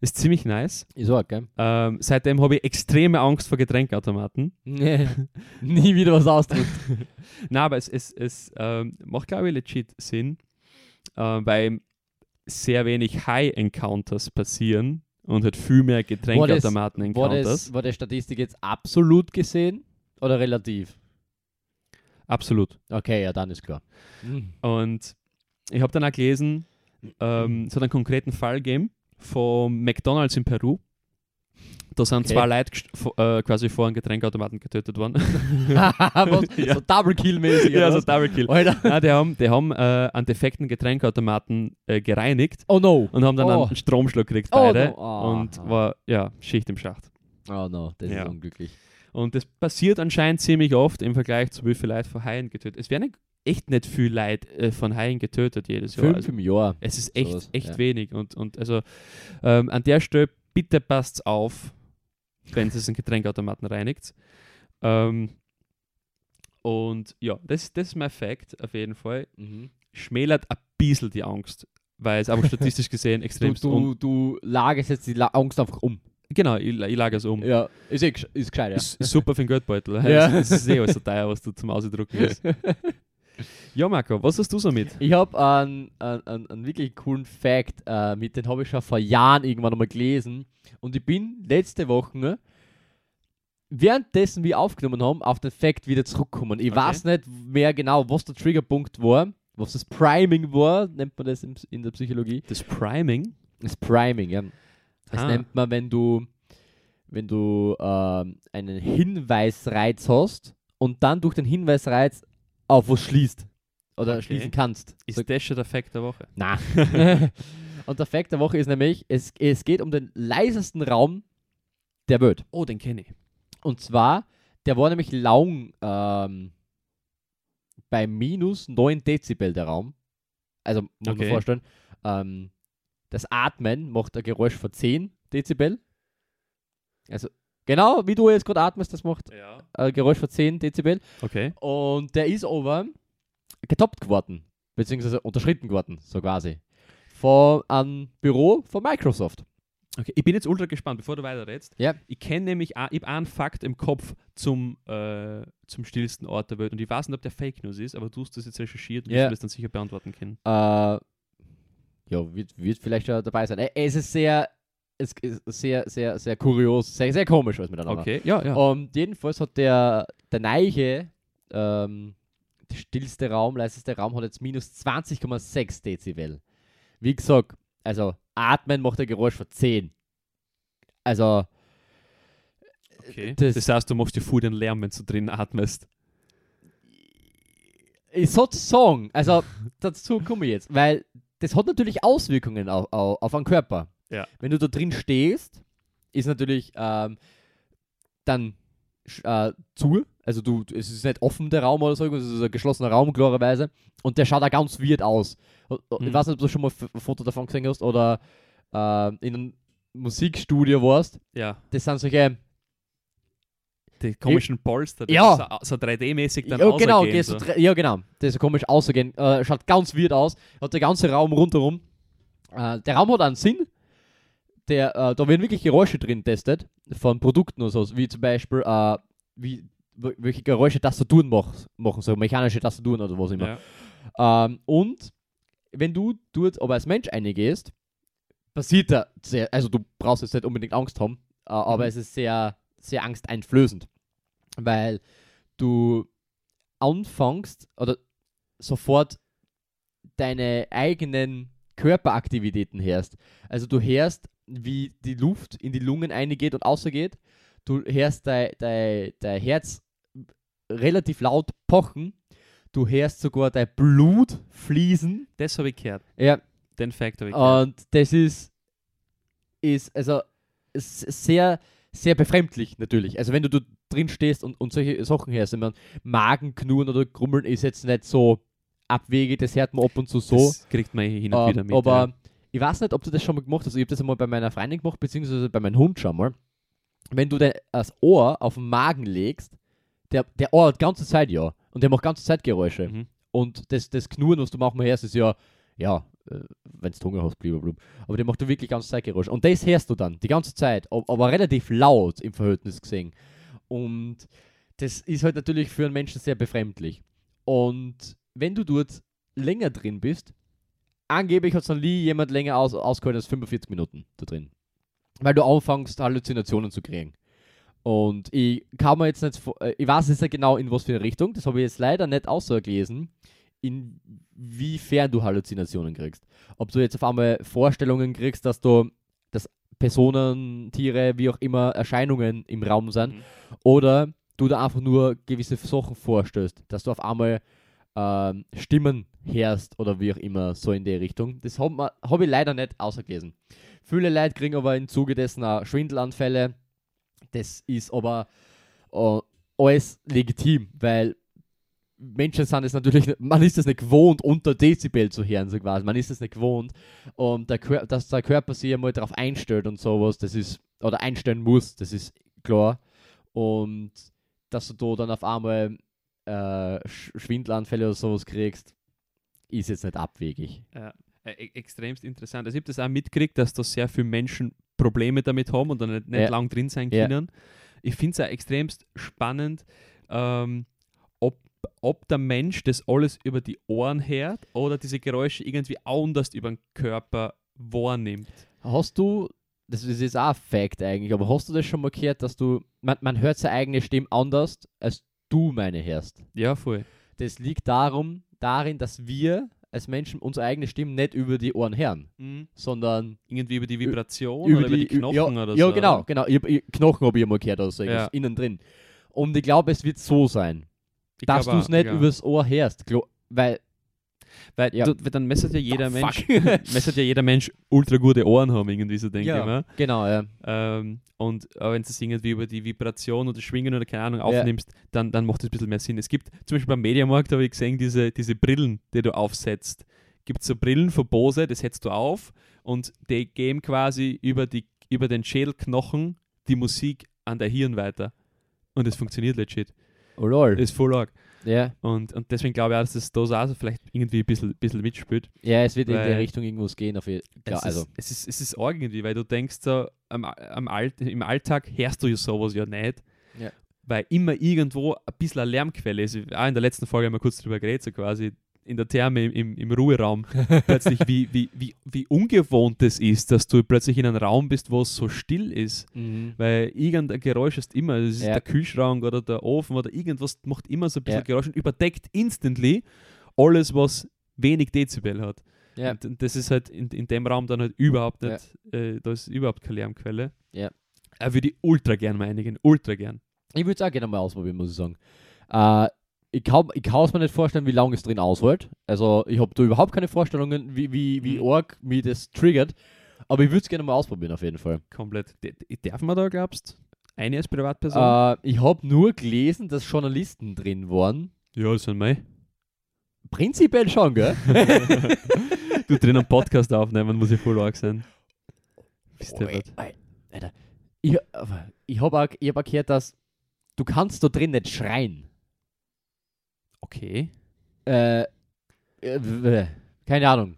Speaker 1: Ist ziemlich nice.
Speaker 2: Ist auch, gell?
Speaker 1: Ähm, seitdem habe ich extreme Angst vor Getränkeautomaten.
Speaker 2: Nee. [LAUGHS] Nie wieder was ausdrückt. [LAUGHS]
Speaker 1: Na, aber es, es, es ähm, macht, glaube ich, legit Sinn, äh, weil sehr wenig High-Encounters passieren und halt viel mehr
Speaker 2: War
Speaker 1: Getränkeautomaten-Encounters.
Speaker 2: das, war der Statistik jetzt absolut gesehen oder relativ?
Speaker 1: Absolut.
Speaker 2: Okay, ja, dann ist klar. Mhm.
Speaker 1: Und ich habe dann auch gelesen, ähm, es hat einen konkreten Fall gegeben von McDonalds in Peru. Da sind
Speaker 2: Okay.
Speaker 1: zwei Leute äh, quasi vor einem Getränkautomaten getötet worden. [LAUGHS] [LAUGHS] Ja.
Speaker 2: So Double Kill mäßig.
Speaker 1: ja, so? Double Kill.
Speaker 2: Alter.
Speaker 1: Ja, die haben, die haben äh, einen defekten Getränkautomaten äh, gereinigt
Speaker 2: Oh no.
Speaker 1: und haben dann
Speaker 2: Oh.
Speaker 1: einen Stromschlag gekriegt,
Speaker 2: Oh,
Speaker 1: beide.
Speaker 2: no. Ah.
Speaker 1: Und war, ja, Schicht im Schacht.
Speaker 2: Oh no, das
Speaker 1: Ja.
Speaker 2: ist unglücklich.
Speaker 1: Und das passiert anscheinend ziemlich oft im Vergleich zu wie viel Leute von Haien getötet. Es werden echt nicht viel Leute äh, von Haien getötet jedes Jahr.
Speaker 2: Fünf
Speaker 1: Also,
Speaker 2: im Jahr.
Speaker 1: es ist echt,
Speaker 2: Sowas,
Speaker 1: echt
Speaker 2: ja.
Speaker 1: wenig. Und, und also ähm, an der Stelle bitte passt auf, wenn es einen Getränkautomaten reinigt. Ähm, und ja, das, das ist mein Fact auf jeden Fall.
Speaker 2: Mhm.
Speaker 1: Schmälert ein bisschen die Angst, weil es aber statistisch gesehen [LAUGHS]
Speaker 2: Du,
Speaker 1: extrem
Speaker 2: du, du lagerst jetzt die La Angst einfach um.
Speaker 1: Genau, ich, ich lage es um.
Speaker 2: Ja, ist, eh, ist gescheit, ja.
Speaker 1: Ist, super für den Geldbeutel.
Speaker 2: Ja. [LAUGHS]
Speaker 1: Es ist eh alles so teuer, was du zum Ausdrucken ist. [LAUGHS] Ja, Marco, was hast du so mit?
Speaker 2: Ich habe einen, einen, einen, einen wirklich coolen Fact, äh, mit den habe ich schon vor Jahren irgendwann einmal gelesen. Und ich bin letzte Woche, ne, währenddessen wir aufgenommen haben, auf den Fact wieder zurückgekommen. Ich
Speaker 1: Okay.
Speaker 2: weiß nicht mehr genau, was der Triggerpunkt war, was das Priming war, nennt man das in, in der Psychologie.
Speaker 1: Das Priming?
Speaker 2: Das Priming, ja. Das
Speaker 1: Ah.
Speaker 2: nennt man, wenn du, wenn du ähm, einen Hinweisreiz hast und dann durch den Hinweisreiz auf was schließt. Oder
Speaker 1: Okay.
Speaker 2: schließen kannst.
Speaker 1: Ist
Speaker 2: So-
Speaker 1: das schon der Fact der Woche?
Speaker 2: na. [LAUGHS] und der Fakt der Woche ist nämlich, es, es geht um den leisesten Raum der Welt.
Speaker 1: Oh, den kenne ich.
Speaker 2: Und zwar, der war nämlich lang ähm, bei minus 9 Dezibel der Raum. Also, muss man
Speaker 1: Okay.
Speaker 2: vorstellen, ähm, das Atmen macht ein Geräusch von 10 Dezibel. Also, genau wie du jetzt gerade atmest, das macht
Speaker 1: Ja.
Speaker 2: ein Geräusch von 10 Dezibel.
Speaker 1: Okay.
Speaker 2: Und der ist aber getoppt geworden, beziehungsweise unterschritten geworden, so quasi. Von einem Büro von Microsoft.
Speaker 1: okay. Ich bin jetzt ultra gespannt, bevor du weiterredest.
Speaker 2: Ja.
Speaker 1: Ich kenne nämlich, auch- ich habe einen Fakt im Kopf zum, äh, zum stillsten Ort der Welt. Und ich weiß nicht, ob der Fake News ist, aber du hast das jetzt recherchiert und
Speaker 2: Ja.
Speaker 1: wirst du das dann sicher beantworten können.
Speaker 2: Äh, ja, wird, wird vielleicht ja dabei sein. Äh, Es ist sehr, es ist sehr, sehr, sehr kurios, sehr, sehr komisch alles miteinander.
Speaker 1: Okay, ja, ja.
Speaker 2: Und jedenfalls hat der, der Neiche, ähm, der stillste Raum, leiseste Raum, hat jetzt minus 20,6 Dezibel. Wie gesagt, also atmen macht ein Geräusch von 10. Also,
Speaker 1: okay.
Speaker 2: das-
Speaker 1: Das, heißt, du machst dir vor den Lärm, wenn du drin atmest.
Speaker 2: ich sozusagen, also [LAUGHS] dazu komme ich jetzt, weil das hat natürlich Auswirkungen auf, auf, auf einen Körper.
Speaker 1: Ja.
Speaker 2: Wenn du da drin stehst, ist natürlich ähm, dann äh, zu, also du, es ist nicht offen der Raum oder so, es ist ein geschlossener Raum, klarerweise, und der schaut auch ganz weird aus. Ich
Speaker 1: Mhm.
Speaker 2: weiß nicht, ob du schon mal ein Foto davon gesehen hast oder äh, in einem Musikstudio warst.
Speaker 1: Ja.
Speaker 2: Das sind solche,
Speaker 1: Die komischen Polster, die
Speaker 2: Ja.
Speaker 1: so, so 3D-mäßig dann
Speaker 2: ja, genau, du
Speaker 1: so.
Speaker 2: dre- ja, genau. Das ist so komisch aussehen. Äh, schaut ganz weird aus. Hat der ganze Raum rundherum. Äh, der Raum hat einen Sinn. Der, äh, da werden wirklich Geräusche drin testet von Produkten oder so, wie zum Beispiel, äh, wie, welche Geräusche Tastaturen mach, machen, so mechanische Tastaturen oder was immer.
Speaker 1: Ja.
Speaker 2: Ähm, und wenn du dort aber als Mensch reingehst, passiert da sehr, also du brauchst jetzt nicht unbedingt Angst haben, äh, aber
Speaker 1: Mhm.
Speaker 2: es ist sehr, sehr angsteinflößend. Weil du anfängst oder sofort deine eigenen Körperaktivitäten hörst. Also du hörst, wie die Luft in die Lungen eingeht und ausgeht. Du hörst dein, dein, dein Herz relativ laut pochen. Du hörst sogar dein Blut fließen.
Speaker 1: Das habe ich gehört.
Speaker 2: Ja,
Speaker 1: Den Fact habe ich gehört.
Speaker 2: und das ist, ist also sehr, sehr befremdlich natürlich. Also wenn du, da drin stehst und, und solche Sachen hörst, ich meine, Magenknurren oder Grummeln ist jetzt nicht so abwegig, das hört man ab und zu so.
Speaker 1: Das kriegt man hin und
Speaker 2: Ähm,
Speaker 1: wieder mit.
Speaker 2: aber
Speaker 1: ja.
Speaker 2: ich weiß nicht, ob du das schon mal gemacht hast. Ich habe das einmal bei meiner Freundin gemacht, beziehungsweise bei meinem Hund schon mal. Wenn du das Ohr auf den Magen legst, der, der Ohr hat die ganze Zeit ja. Und der macht ganze Zeit Geräusche.
Speaker 1: Mhm.
Speaker 2: Und das, das Knurren, was du manchmal hörst, ist ja, ja, wenn du Hunger hast, blablabla. Aber der macht da wirklich die ganze Zeit Geräusche. Und das hörst du dann, die ganze Zeit. ab- Aber relativ laut im Verhältnis gesehen. Und das ist halt natürlich für einen Menschen sehr befremdlich. Und wenn du dort länger drin bist, angeblich hat es noch nie jemand länger aus, ausgehalten als 45 Minuten da drin. Weil du anfängst, Halluzinationen zu kriegen. Und ich kann mir jetzt nicht, äh, ich weiß jetzt nicht genau in was für eine Richtung, das habe ich jetzt leider nicht ausgelesen, inwiefern du Halluzinationen kriegst. Ob du jetzt auf einmal Vorstellungen kriegst, dass du, dass Personen, Tiere, wie auch immer, Erscheinungen im Raum sind,
Speaker 1: Mhm.
Speaker 2: oder du da einfach nur gewisse Sachen vorstellst, dass du auf einmal ähm, Stimmen hörst oder wie auch immer, so in die Richtung. Das habe hab ich leider nicht ausgelesen. Viele Leute kriegen aber im Zuge dessen auch Schwindelanfälle. Das ist aber äh, alles legitim, weil Menschen sind es natürlich, man ist es nicht gewohnt, unter Dezibel zu hören, so quasi. Man ist es nicht gewohnt. Und der, Kör- dass der Körper sich einmal darauf einstellt und sowas, das ist, oder einstellen muss, das ist klar. Und dass du da dann auf einmal äh, Sch- Schwindelanfälle oder sowas kriegst, ist jetzt nicht abwegig.
Speaker 1: Ja, äh, e- extremst interessant. Also ich habe das auch mitgekriegt, dass da sehr viele Menschen Probleme damit haben und dann nicht, nicht
Speaker 2: Ja.
Speaker 1: lang drin sein
Speaker 2: Ja.
Speaker 1: können. Ich finde es auch extremst spannend, ähm, ob, der Mensch das alles über die Ohren hört oder diese Geräusche irgendwie anders über den Körper wahrnimmt.
Speaker 2: Hast du, das ist jetzt auch ein Fact eigentlich, aber hast du das schon mal gehört, dass du, man, man hört seine eigene Stimme anders, als du meine hörst?
Speaker 1: Ja, voll.
Speaker 2: Das liegt darum, darin, dass wir als Menschen unsere eigene Stimme nicht über die Ohren hören, sondern
Speaker 1: Irgendwie über die Vibration oder über die Knochen
Speaker 2: ja,
Speaker 1: oder
Speaker 2: ja,
Speaker 1: so.
Speaker 2: genau,
Speaker 1: oder?
Speaker 2: genau. Ich, ich, Knochen habe ich mal gehört oder so,
Speaker 1: Ja.
Speaker 2: irgendwas innen drin. Und ich glaube, es wird so sein,
Speaker 1: Ich
Speaker 2: dass du es nicht
Speaker 1: ja.
Speaker 2: übers Ohr hörst, weil
Speaker 1: Weil
Speaker 2: Ja.
Speaker 1: du, weil dann messert ja jeder
Speaker 2: Ah,
Speaker 1: Mensch, [LAUGHS] [LAUGHS] messert ja jeder Mensch ultra gute Ohren haben, irgendwie so denke ich
Speaker 2: ja,
Speaker 1: immer.
Speaker 2: genau, ja.
Speaker 1: Ähm, und wenn du es irgendwie über die Vibration oder Schwingen oder keine Ahnung aufnimmst, dann, dann macht es ein bisschen mehr Sinn. Es gibt zum Beispiel beim Mediamarkt, habe ich gesehen, diese, diese Brillen, die du aufsetzt. Gibt so Brillen von Bose, das setzt du auf und die geben quasi über, die, über den Schädelknochen die Musik an der Hirn weiter. Und es funktioniert legit.
Speaker 2: Oh lol.
Speaker 1: Ist voll arg.
Speaker 2: Ja.
Speaker 1: Und, und deswegen glaube ich auch, dass das da so auch vielleicht irgendwie ein bisschen, bisschen mitspielt.
Speaker 2: ja, es wird in der Richtung irgendwas gehen. Auf jeden ja,
Speaker 1: es,
Speaker 2: also.
Speaker 1: ist, es, ist, es ist arg irgendwie, weil du denkst so, am, am Alt, im Alltag hörst du ja sowas ja nicht.
Speaker 2: Ja.
Speaker 1: Weil immer irgendwo ein bisschen eine Lärmquelle ist. Auch in der letzten Folge haben wir kurz drüber geredet, so quasi in der Therme im, im, Ruheraum. plötzlich, wie, wie, wie, wie ungewohnt es ist, dass du plötzlich in einem Raum bist, wo es so still ist.
Speaker 2: Mhm.
Speaker 1: Weil irgendein Geräusch ist immer, das ist
Speaker 2: Ja.
Speaker 1: der Kühlschrank oder der Ofen oder irgendwas macht immer so ein bisschen
Speaker 2: Ja.
Speaker 1: Geräusch und überdeckt instantly alles, was wenig Dezibel hat.
Speaker 2: Ja.
Speaker 1: Und, das ist halt in, in dem Raum dann halt überhaupt nicht, äh, da ist überhaupt keine Lärmquelle.
Speaker 2: Ja.
Speaker 1: Er würde ich ultra gern mal einigen, ultra gern.
Speaker 2: Ich würde es auch gerne mal ausprobieren, muss ich sagen. Äh, ich kann ich es mir nicht vorstellen, wie lange es drin aushält. Also ich habe da überhaupt keine Vorstellungen, wie, wie, wie
Speaker 1: Mhm.
Speaker 2: arg mich das triggert. Aber ich würde es gerne mal ausprobieren, auf jeden Fall.
Speaker 1: Komplett. D- Darf man da, glaubst eine als Privatperson?
Speaker 2: Äh, ich habe nur gelesen, dass Journalisten drin waren.
Speaker 1: ja, das sind wir.
Speaker 2: Prinzipiell schon, gell? [LAUGHS]
Speaker 1: du drin einen Podcast aufnehmen, muss ich voll arg sein. Bist du
Speaker 2: Alter. Ich, ich habe auch, ich hab auch gehört, dass du kannst da drin nicht schreien.
Speaker 1: Okay.
Speaker 2: Äh, äh, keine Ahnung.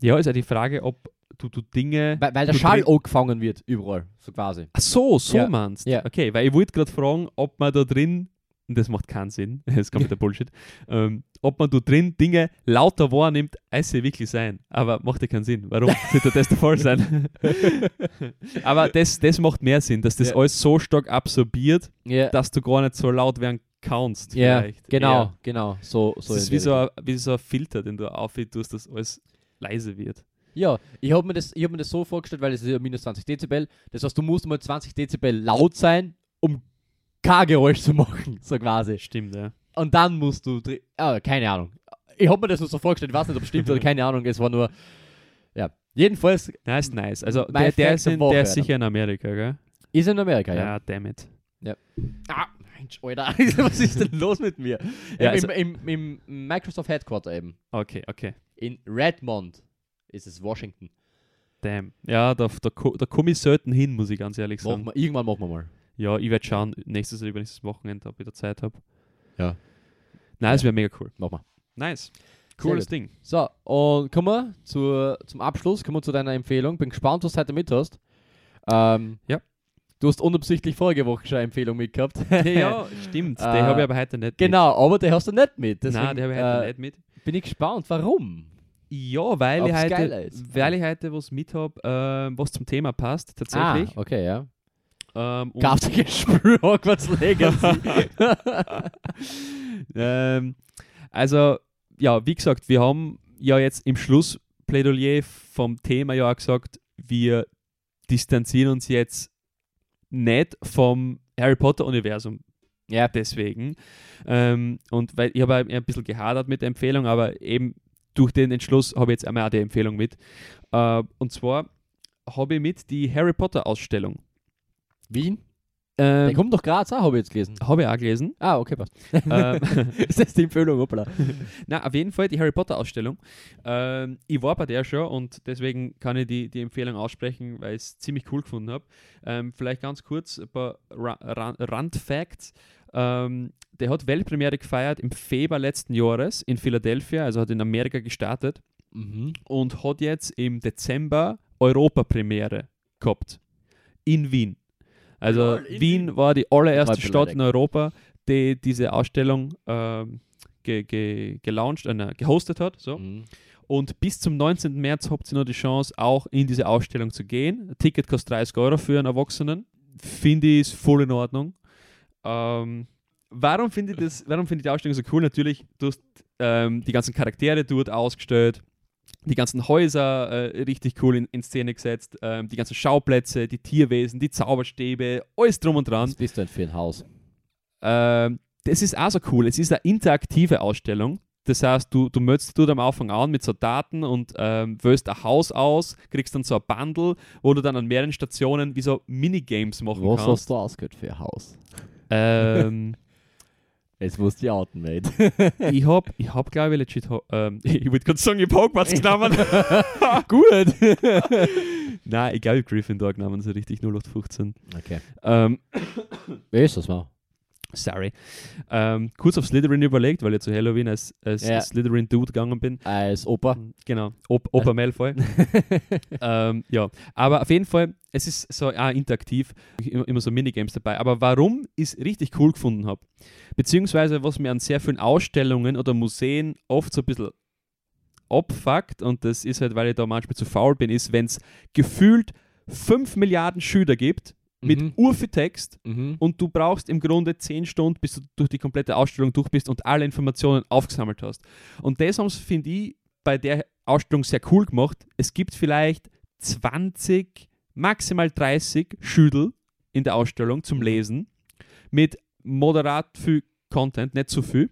Speaker 1: Ja, ist ja die Frage, ob du, du Dinge.
Speaker 2: Weil, weil der Schall angefangen wird, überall, so quasi.
Speaker 1: Ach so, so
Speaker 2: Ja.
Speaker 1: meinst
Speaker 2: Ja.
Speaker 1: Okay, weil ich wollte gerade fragen, ob man da drin und das macht keinen Sinn, [LAUGHS] das ist kompletter [LAUGHS] Bullshit, ähm, ob man da drin Dinge lauter wahrnimmt, als sie wirklich sein. Aber macht ja keinen Sinn. Warum [LAUGHS] sollte das der Fall sein? Aber das, das macht mehr Sinn, dass das
Speaker 2: Ja.
Speaker 1: alles so stark absorbiert, dass du gar nicht so laut werden kannst.
Speaker 2: ja
Speaker 1: vielleicht.
Speaker 2: genau,
Speaker 1: Eher.
Speaker 2: genau. So, so
Speaker 1: das ist wie
Speaker 2: der
Speaker 1: so, ein, wie so ein Filter, den du aufhebst, dass alles leise wird.
Speaker 2: Ja, ich habe mir, das- ich hab mir das so vorgestellt, weil es ist ja minus 20 Dezibel. Das heißt, du musst mal 20 Dezibel laut sein, um kein Geräusch zu machen, [LAUGHS] so quasi.
Speaker 1: Stimmt, ja.
Speaker 2: Und dann musst du. Ah, keine Ahnung. Ich habe mir das nur so vorgestellt, ich weiß nicht, ob es stimmt oder [LAUGHS] keine Ahnung. Es war nur. Ja. Jedenfalls
Speaker 1: Na, ist nice. Also der, der, ist
Speaker 2: der
Speaker 1: in, der ist sicher in Amerika, gell?
Speaker 2: ist in Amerika,
Speaker 1: Ja,
Speaker 2: ja.
Speaker 1: damn it.
Speaker 2: Ah, Mensch, Alter. [LAUGHS] Was ist denn los mit mir?
Speaker 1: Ja,
Speaker 2: Im,
Speaker 1: also-
Speaker 2: im, im, Im Microsoft Headquarter eben.
Speaker 1: Okay, okay.
Speaker 2: In Redmond ist es Washington.
Speaker 1: Damn. Ja, da, da, da komme ich selten hin, muss ich ganz ehrlich sagen.
Speaker 2: Machen wir, irgendwann machen wir mal.
Speaker 1: Ja, ich werde schauen, nächstes oder übernächstes Wochenende, ob ich da Zeit habe.
Speaker 2: Ja.
Speaker 1: Nein, es wäre mega cool.
Speaker 2: Machen wir.
Speaker 1: Nice. Cooles. Ding.
Speaker 2: So, und kommen wir zur, zum Abschluss, kommen wir zu deiner Empfehlung. Bin gespannt, was du heute mit hast. Ähm,
Speaker 1: Ja.
Speaker 2: Du hast unabsichtlich vorige Woche schon eine Empfehlung mitgehabt.
Speaker 1: ja, [LAUGHS] stimmt. Den
Speaker 2: Äh,
Speaker 1: habe ich aber heute nicht
Speaker 2: genau, aber die hast du nicht mit. Deswegen,
Speaker 1: Nein, den habe ich heute
Speaker 2: äh,
Speaker 1: nicht mit.
Speaker 2: Bin ich gespannt, warum?
Speaker 1: Ja, weil ich, heute, weil ich heute was mit habe, äh, was zum Thema passt, tatsächlich.
Speaker 2: Ah, okay, ja.
Speaker 1: Ähm, und-
Speaker 2: Kraftiges Spiel [LAUGHS] Hogwarts Legacy. [LAUGHS]
Speaker 1: ähm, also, ja, wie gesagt, wir haben ja jetzt im Schlussplädoyer vom Thema ja auch gesagt, wir distanzieren uns jetzt nicht vom Harry Potter-Universum
Speaker 2: ja,
Speaker 1: deswegen. Ähm, und weil ich habe ein bisschen gehadert mit der Empfehlung, aber eben durch den Entschluss habe ich jetzt einmal auch die Empfehlung mit. Äh, und zwar habe ich mit die Harry Potter-Ausstellung.
Speaker 2: Wien? Der
Speaker 1: Ähm,
Speaker 2: kommt doch Graz auch, habe ich jetzt gelesen.
Speaker 1: habe ich auch gelesen.
Speaker 2: Ah, okay, passt. [LAUGHS]
Speaker 1: ähm, [LAUGHS]
Speaker 2: ist das die Empfehlung, hoppla. [LAUGHS]
Speaker 1: Na, auf jeden Fall die Harry Potter Ausstellung. Ähm, ich war bei der schon und deswegen kann ich die, die Empfehlung aussprechen, weil ich es ziemlich cool gefunden habe. Ähm, vielleicht ganz kurz ein paar Ra Ran Randfacts. Ähm, der hat Weltpremiere gefeiert im Februar letzten Jahres in Philadelphia, also hat in Amerika gestartet
Speaker 2: Mhm.
Speaker 1: und hat jetzt im Dezember Europapremiere gehabt in Wien. Also
Speaker 2: in
Speaker 1: Wien war die allererste Stadt in Europa, die diese Ausstellung ähm, ge ge gelauncht, äh, gehostet hat. So.
Speaker 2: Mhm.
Speaker 1: Und bis zum 19. März habt ihr noch die Chance, auch in diese Ausstellung zu gehen. Ein Ticket kostet 30 Euro für einen Erwachsenen. Finde ich ist voll in Ordnung. Ähm, warum finde ich, das- warum finde ich die Ausstellung so cool? Natürlich, du hast ähm, die ganzen Charaktere dort ausgestellt, die ganzen Häuser äh, richtig cool in, in Szene gesetzt, ähm, die ganzen Schauplätze, die Tierwesen, die Zauberstäbe, alles drum und dran.
Speaker 2: Was bist du denn für ein Haus?
Speaker 1: Ähm, das ist auch so cool. Es ist eine interaktive Ausstellung. Das heißt, du, du meldest du am Anfang an mit so Daten und ähm, wählst ein Haus aus, kriegst dann so ein Bundle, wo du dann an mehreren Stationen wie so Minigames machen
Speaker 2: Was
Speaker 1: kannst.
Speaker 2: hast du ausgehört für ein Haus?
Speaker 1: Ähm,
Speaker 2: Musst du die Outen, mate.
Speaker 1: ich hab, ich hab glaube ich, legit, ähm, [LAUGHS] ich würde gerade sagen, ich hab Hogwarts genommen. [LAUGHS]
Speaker 2: Gut. [LAUGHS]
Speaker 1: Nein, ich glaube, ich Gryffindor genommen, so richtig 0815.
Speaker 2: okay.
Speaker 1: Ähm,
Speaker 2: Wer ist das mal?
Speaker 1: Sorry. Ähm, kurz auf Slytherin überlegt, weil ich zu Halloween als, als
Speaker 2: Ja.
Speaker 1: Slytherin-Dude gegangen bin.
Speaker 2: Als Opa.
Speaker 1: Genau, Op Opa [LAUGHS] Malfoy. ähm, ja, aber auf jeden Fall, es ist so ah, interaktiv, immer, immer so Minigames dabei. Aber warum ich es richtig cool gefunden habe, beziehungsweise was mir an sehr vielen Ausstellungen oder Museen oft so ein bisschen abfuckt, und das ist halt, weil ich da manchmal zu faul bin, ist, wenn es gefühlt 5 Milliarden Schüler gibt mit
Speaker 2: Mhm.
Speaker 1: urviel Text
Speaker 2: Mhm.
Speaker 1: und du brauchst im Grunde 10 Stunden, bis du durch die komplette Ausstellung durch bist und alle Informationen aufgesammelt hast. Und das haben sie, finde ich, bei der Ausstellung sehr cool gemacht. Es gibt vielleicht 20, maximal 30 Schüdel in der Ausstellung zum Lesen mit moderat viel Content, nicht zu viel.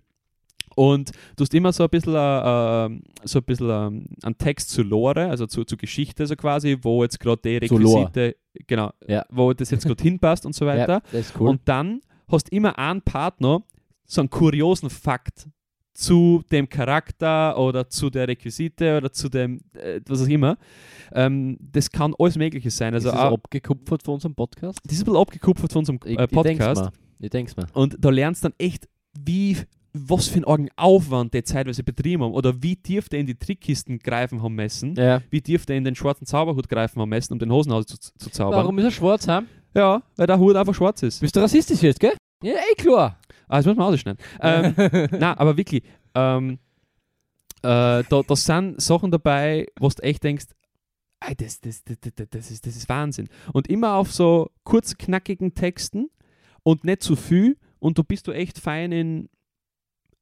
Speaker 1: Und du hast immer so ein bisschen, äh, ähm, so ein bisschen ähm, einen Text zu Lore, also zu, zu Geschichte so quasi, wo jetzt gerade die. Requisite, genau,
Speaker 2: Ja.
Speaker 1: wo das jetzt gerade [LAUGHS] hinpasst und so weiter.
Speaker 2: Ja, cool.
Speaker 1: Und dann hast du immer einen Partner, so einen kuriosen Fakt zu dem Charakter oder zu der Requisite oder zu dem, äh, was auch immer. Ähm, das kann alles Mögliche sein. Also
Speaker 2: ist das
Speaker 1: auch,
Speaker 2: abgekupfert von unserem Podcast?
Speaker 1: das ist ein bisschen abgekupfert von unserem
Speaker 2: Ich,
Speaker 1: äh,
Speaker 2: ich denk's
Speaker 1: Podcast.
Speaker 2: mal. Ich denk's mal.
Speaker 1: Und da lernst du dann echt, wie, was für einen Aufwand die zeitweise betrieben haben oder wie tief die in die Trickkisten greifen haben müssen.
Speaker 2: Ja.
Speaker 1: Wie tief die in den schwarzen Zauberhut greifen haben müssen, um den Hosenhaus zu, zu zaubern.
Speaker 2: Warum ist er schwarz, ha?
Speaker 1: Ja, weil der Hut einfach schwarz ist.
Speaker 2: Bist du rassistisch jetzt, gell? Ja, eh klar.
Speaker 1: Ah, das muss man ausschneiden. Ähm, [LAUGHS] na, aber wirklich, ähm, äh, da, da sind Sachen dabei, wo du echt denkst, das, das, das, das, das, ist, das ist Wahnsinn. Und immer auf so kurz knackigen Texten und nicht zu viel und du bist du echt fein in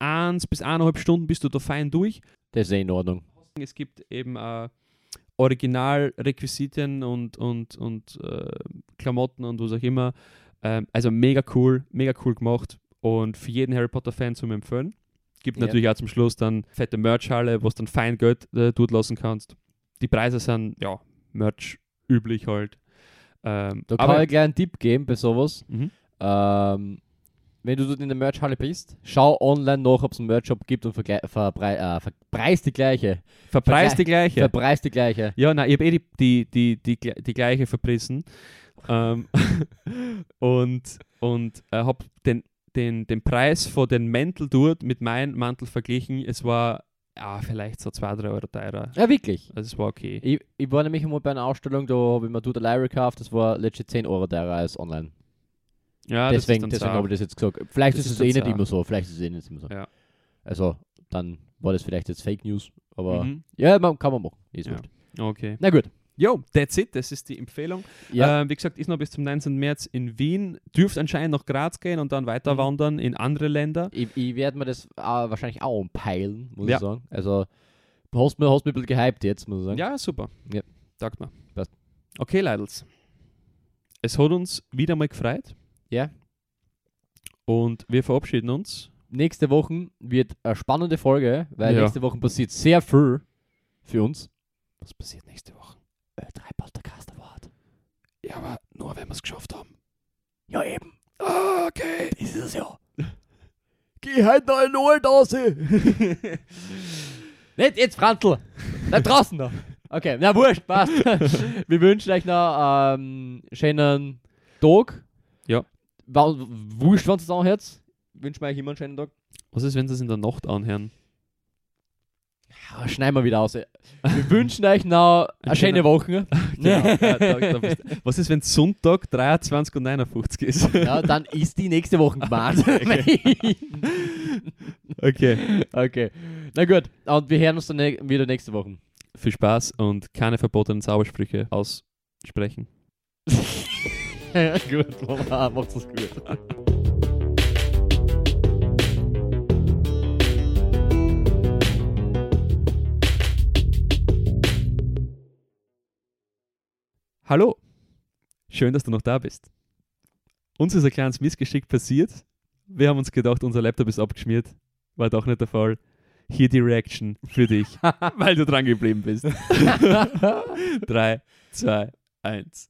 Speaker 1: eins bis eineinhalb Stunden bist du da fein durch.
Speaker 2: Das ist eh in Ordnung.
Speaker 1: Es gibt eben äh, Originalrequisiten und, und, und äh, Klamotten und was auch immer. Ähm, also mega cool, mega cool gemacht und für jeden Harry Potter-Fan zum Empfehlen. Gibt
Speaker 2: Ja.
Speaker 1: natürlich auch zum Schluss dann fette Merch-Halle, wo du dann fein Geld äh, dort lassen kannst. Die Preise sind, ja, Merch üblich halt. Ähm,
Speaker 2: Da kann
Speaker 1: aber,
Speaker 2: ich gleich einen Tipp geben bei sowas.
Speaker 1: mhm.
Speaker 2: Ähm, wenn du dort in der Merchhalle bist, schau online nach, ob es einen Merch-Shop gibt und vergle- verbrei äh, verpreis die gleiche.
Speaker 1: Verpreist die gleiche.
Speaker 2: Verpreis die gleiche.
Speaker 1: Ja, nein, ich habe eh die, die, die, die, die gleiche verprissen. ähm, [LAUGHS] und und äh, habe den, den, den Preis von den Mäntel dort mit meinem Mantel verglichen. Es war ja, vielleicht so 2, 3 Euro teurer.
Speaker 2: Ja, wirklich.
Speaker 1: Also es war okay.
Speaker 2: Ich, ich war nämlich einmal bei einer Ausstellung, da habe ich mir eine Lyra gekauft, das war legit 10 Euro teurer als online.
Speaker 1: Ja,
Speaker 2: deswegen deswegen habe ich das jetzt gesagt. Vielleicht
Speaker 1: Das
Speaker 2: ist es eh nicht immer so, vielleicht ist es eh nicht immer so.
Speaker 1: Ja.
Speaker 2: Also, dann war das vielleicht jetzt Fake News, aber
Speaker 1: Mhm.
Speaker 2: ja, man, kann man machen. Ist
Speaker 1: Ja.
Speaker 2: wurscht.
Speaker 1: Okay.
Speaker 2: Na gut.
Speaker 1: Jo, that's it. Das ist die Empfehlung.
Speaker 2: Ja,
Speaker 1: Ähm, wie gesagt, ist noch bis zum 19. März in Wien. Dürft anscheinend nach Graz gehen und dann weiter
Speaker 2: Mhm.
Speaker 1: wandern in andere Länder.
Speaker 2: ich, ich werde mir das äh, wahrscheinlich auch umpeilen, muss
Speaker 1: Ja.
Speaker 2: ich sagen. Also, hast mir, hast mir ein bisschen gehypt jetzt, muss ich sagen.
Speaker 1: Ja, super.
Speaker 2: Ja.
Speaker 1: Sagt mal.
Speaker 2: Passt.
Speaker 1: Okay, Leidels. Es hat uns wieder mal gefreut.
Speaker 2: Ja.
Speaker 1: Und wir verabschieden uns.
Speaker 2: Nächste Woche wird eine spannende Folge, weil
Speaker 1: Ja.
Speaker 2: nächste Woche passiert sehr viel für uns.
Speaker 1: Was passiert nächste Woche?
Speaker 2: Äh, drei Podcast Award.
Speaker 1: Ja, aber nur, wenn wir es geschafft haben.
Speaker 2: Ja, eben.
Speaker 1: Ah, okay.
Speaker 2: Das ist es ja. [LAUGHS] Geh halt noch in Ohren aus. [LAUGHS] Nicht jetzt, Franzl. Bleib draußen da. Okay, na wurscht, passt. [LAUGHS] Wir wünschen euch noch ähm, schönen Tag. Wurscht, wenn es anhört. Wünschen wir euch immer einen schönen Tag.
Speaker 1: Was ist, wenn sie es in der Nacht anhören?
Speaker 2: Ja, schneiden wir wieder aus. Wir [LAUGHS] wünschen euch noch eine
Speaker 1: Ein
Speaker 2: schöne Woche. [LAUGHS]
Speaker 1: Genau. Was ist, wenn Sonntag 23 und 59 ist? [LAUGHS]
Speaker 2: Ja, dann ist die nächste Woche gemeint.
Speaker 1: Okay.
Speaker 2: okay. Na gut, und wir hören uns dann wieder nächste Woche.
Speaker 1: Viel Spaß und keine verbotenen Zaubersprüche aussprechen. [LAUGHS]
Speaker 2: gut, Mama, macht's es gut.
Speaker 1: Hallo, schön, dass du noch da bist. Uns ist ein kleines Missgeschick passiert. Wir haben uns gedacht, unser Laptop ist abgeschmiert. War doch nicht der Fall. Hier die Reaction für dich, [LAUGHS] weil du dran geblieben bist. 3, 2, 1.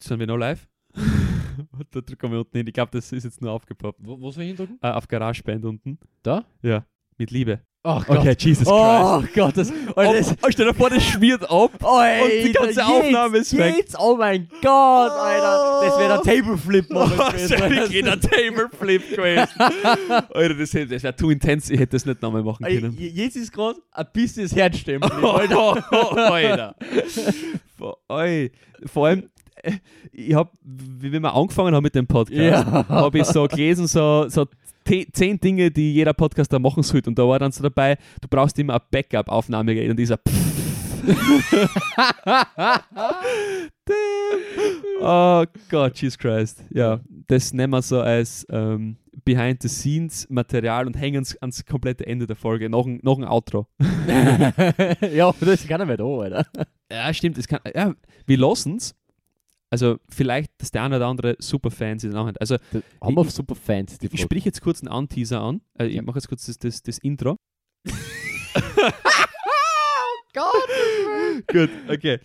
Speaker 1: Sind wir noch live? [LAUGHS] da drücken wir unten hin. Ich glaube, das ist jetzt nur aufgepoppt.
Speaker 2: Wo, wo soll ich hindrücken?
Speaker 1: Äh, auf GarageBand unten.
Speaker 2: Da?
Speaker 1: Ja, mit Liebe.
Speaker 2: Oh Gott.
Speaker 1: Okay, Jesus Christ.
Speaker 2: Oh Gott, das, oh, das,
Speaker 1: Oh, stell dir vor, das schmiert ab.
Speaker 2: oh, ey,
Speaker 1: und die ganze
Speaker 2: jetzt,
Speaker 1: Aufnahme ist weg.
Speaker 2: Jetzt, oh mein Gott, Alter. Das wäre der
Speaker 1: Oh, stell [LAUGHS] dir der Tableflip [LAUGHS] gewesen. Alter, das, das wäre too intense. Ich hätte das nicht nochmal machen können.
Speaker 2: Jetzt ist gerade ein bisschen das Herzstempel.
Speaker 1: Oh,
Speaker 2: Alter.
Speaker 1: Alter. Vor, vor allem, [LAUGHS] ich habe, wie wir angefangen haben mit dem Podcast,
Speaker 2: Ja. [LAUGHS]
Speaker 1: habe ich so gelesen, so, so zehn Dinge, die jeder Podcaster machen sollte. Und da war dann so dabei, du brauchst immer ein Backup-Aufnahmegerät. Und dieser [LAUGHS] Oh Gott, Jesus Christ. Ja, das nehmen wir so als ähm, Behind-the-Scenes-Material und hängen es ans komplette Ende der Folge. Noch ein, noch ein Outro.
Speaker 2: ja, das kann er nicht da, Alter.
Speaker 1: Ja, stimmt. Es kann, ja, wir lassen es. Also vielleicht, dass der eine oder andere Superfan sich dann auch hat. Also
Speaker 2: Haben wir super Fans, die
Speaker 1: ich
Speaker 2: Folge.
Speaker 1: sprich jetzt kurz einen Anteaser an. Also,
Speaker 2: Ja.
Speaker 1: Ich mache jetzt kurz das, das, das Intro. [LAUGHS]
Speaker 2: Gott. [LAUGHS]
Speaker 1: Gut, okay.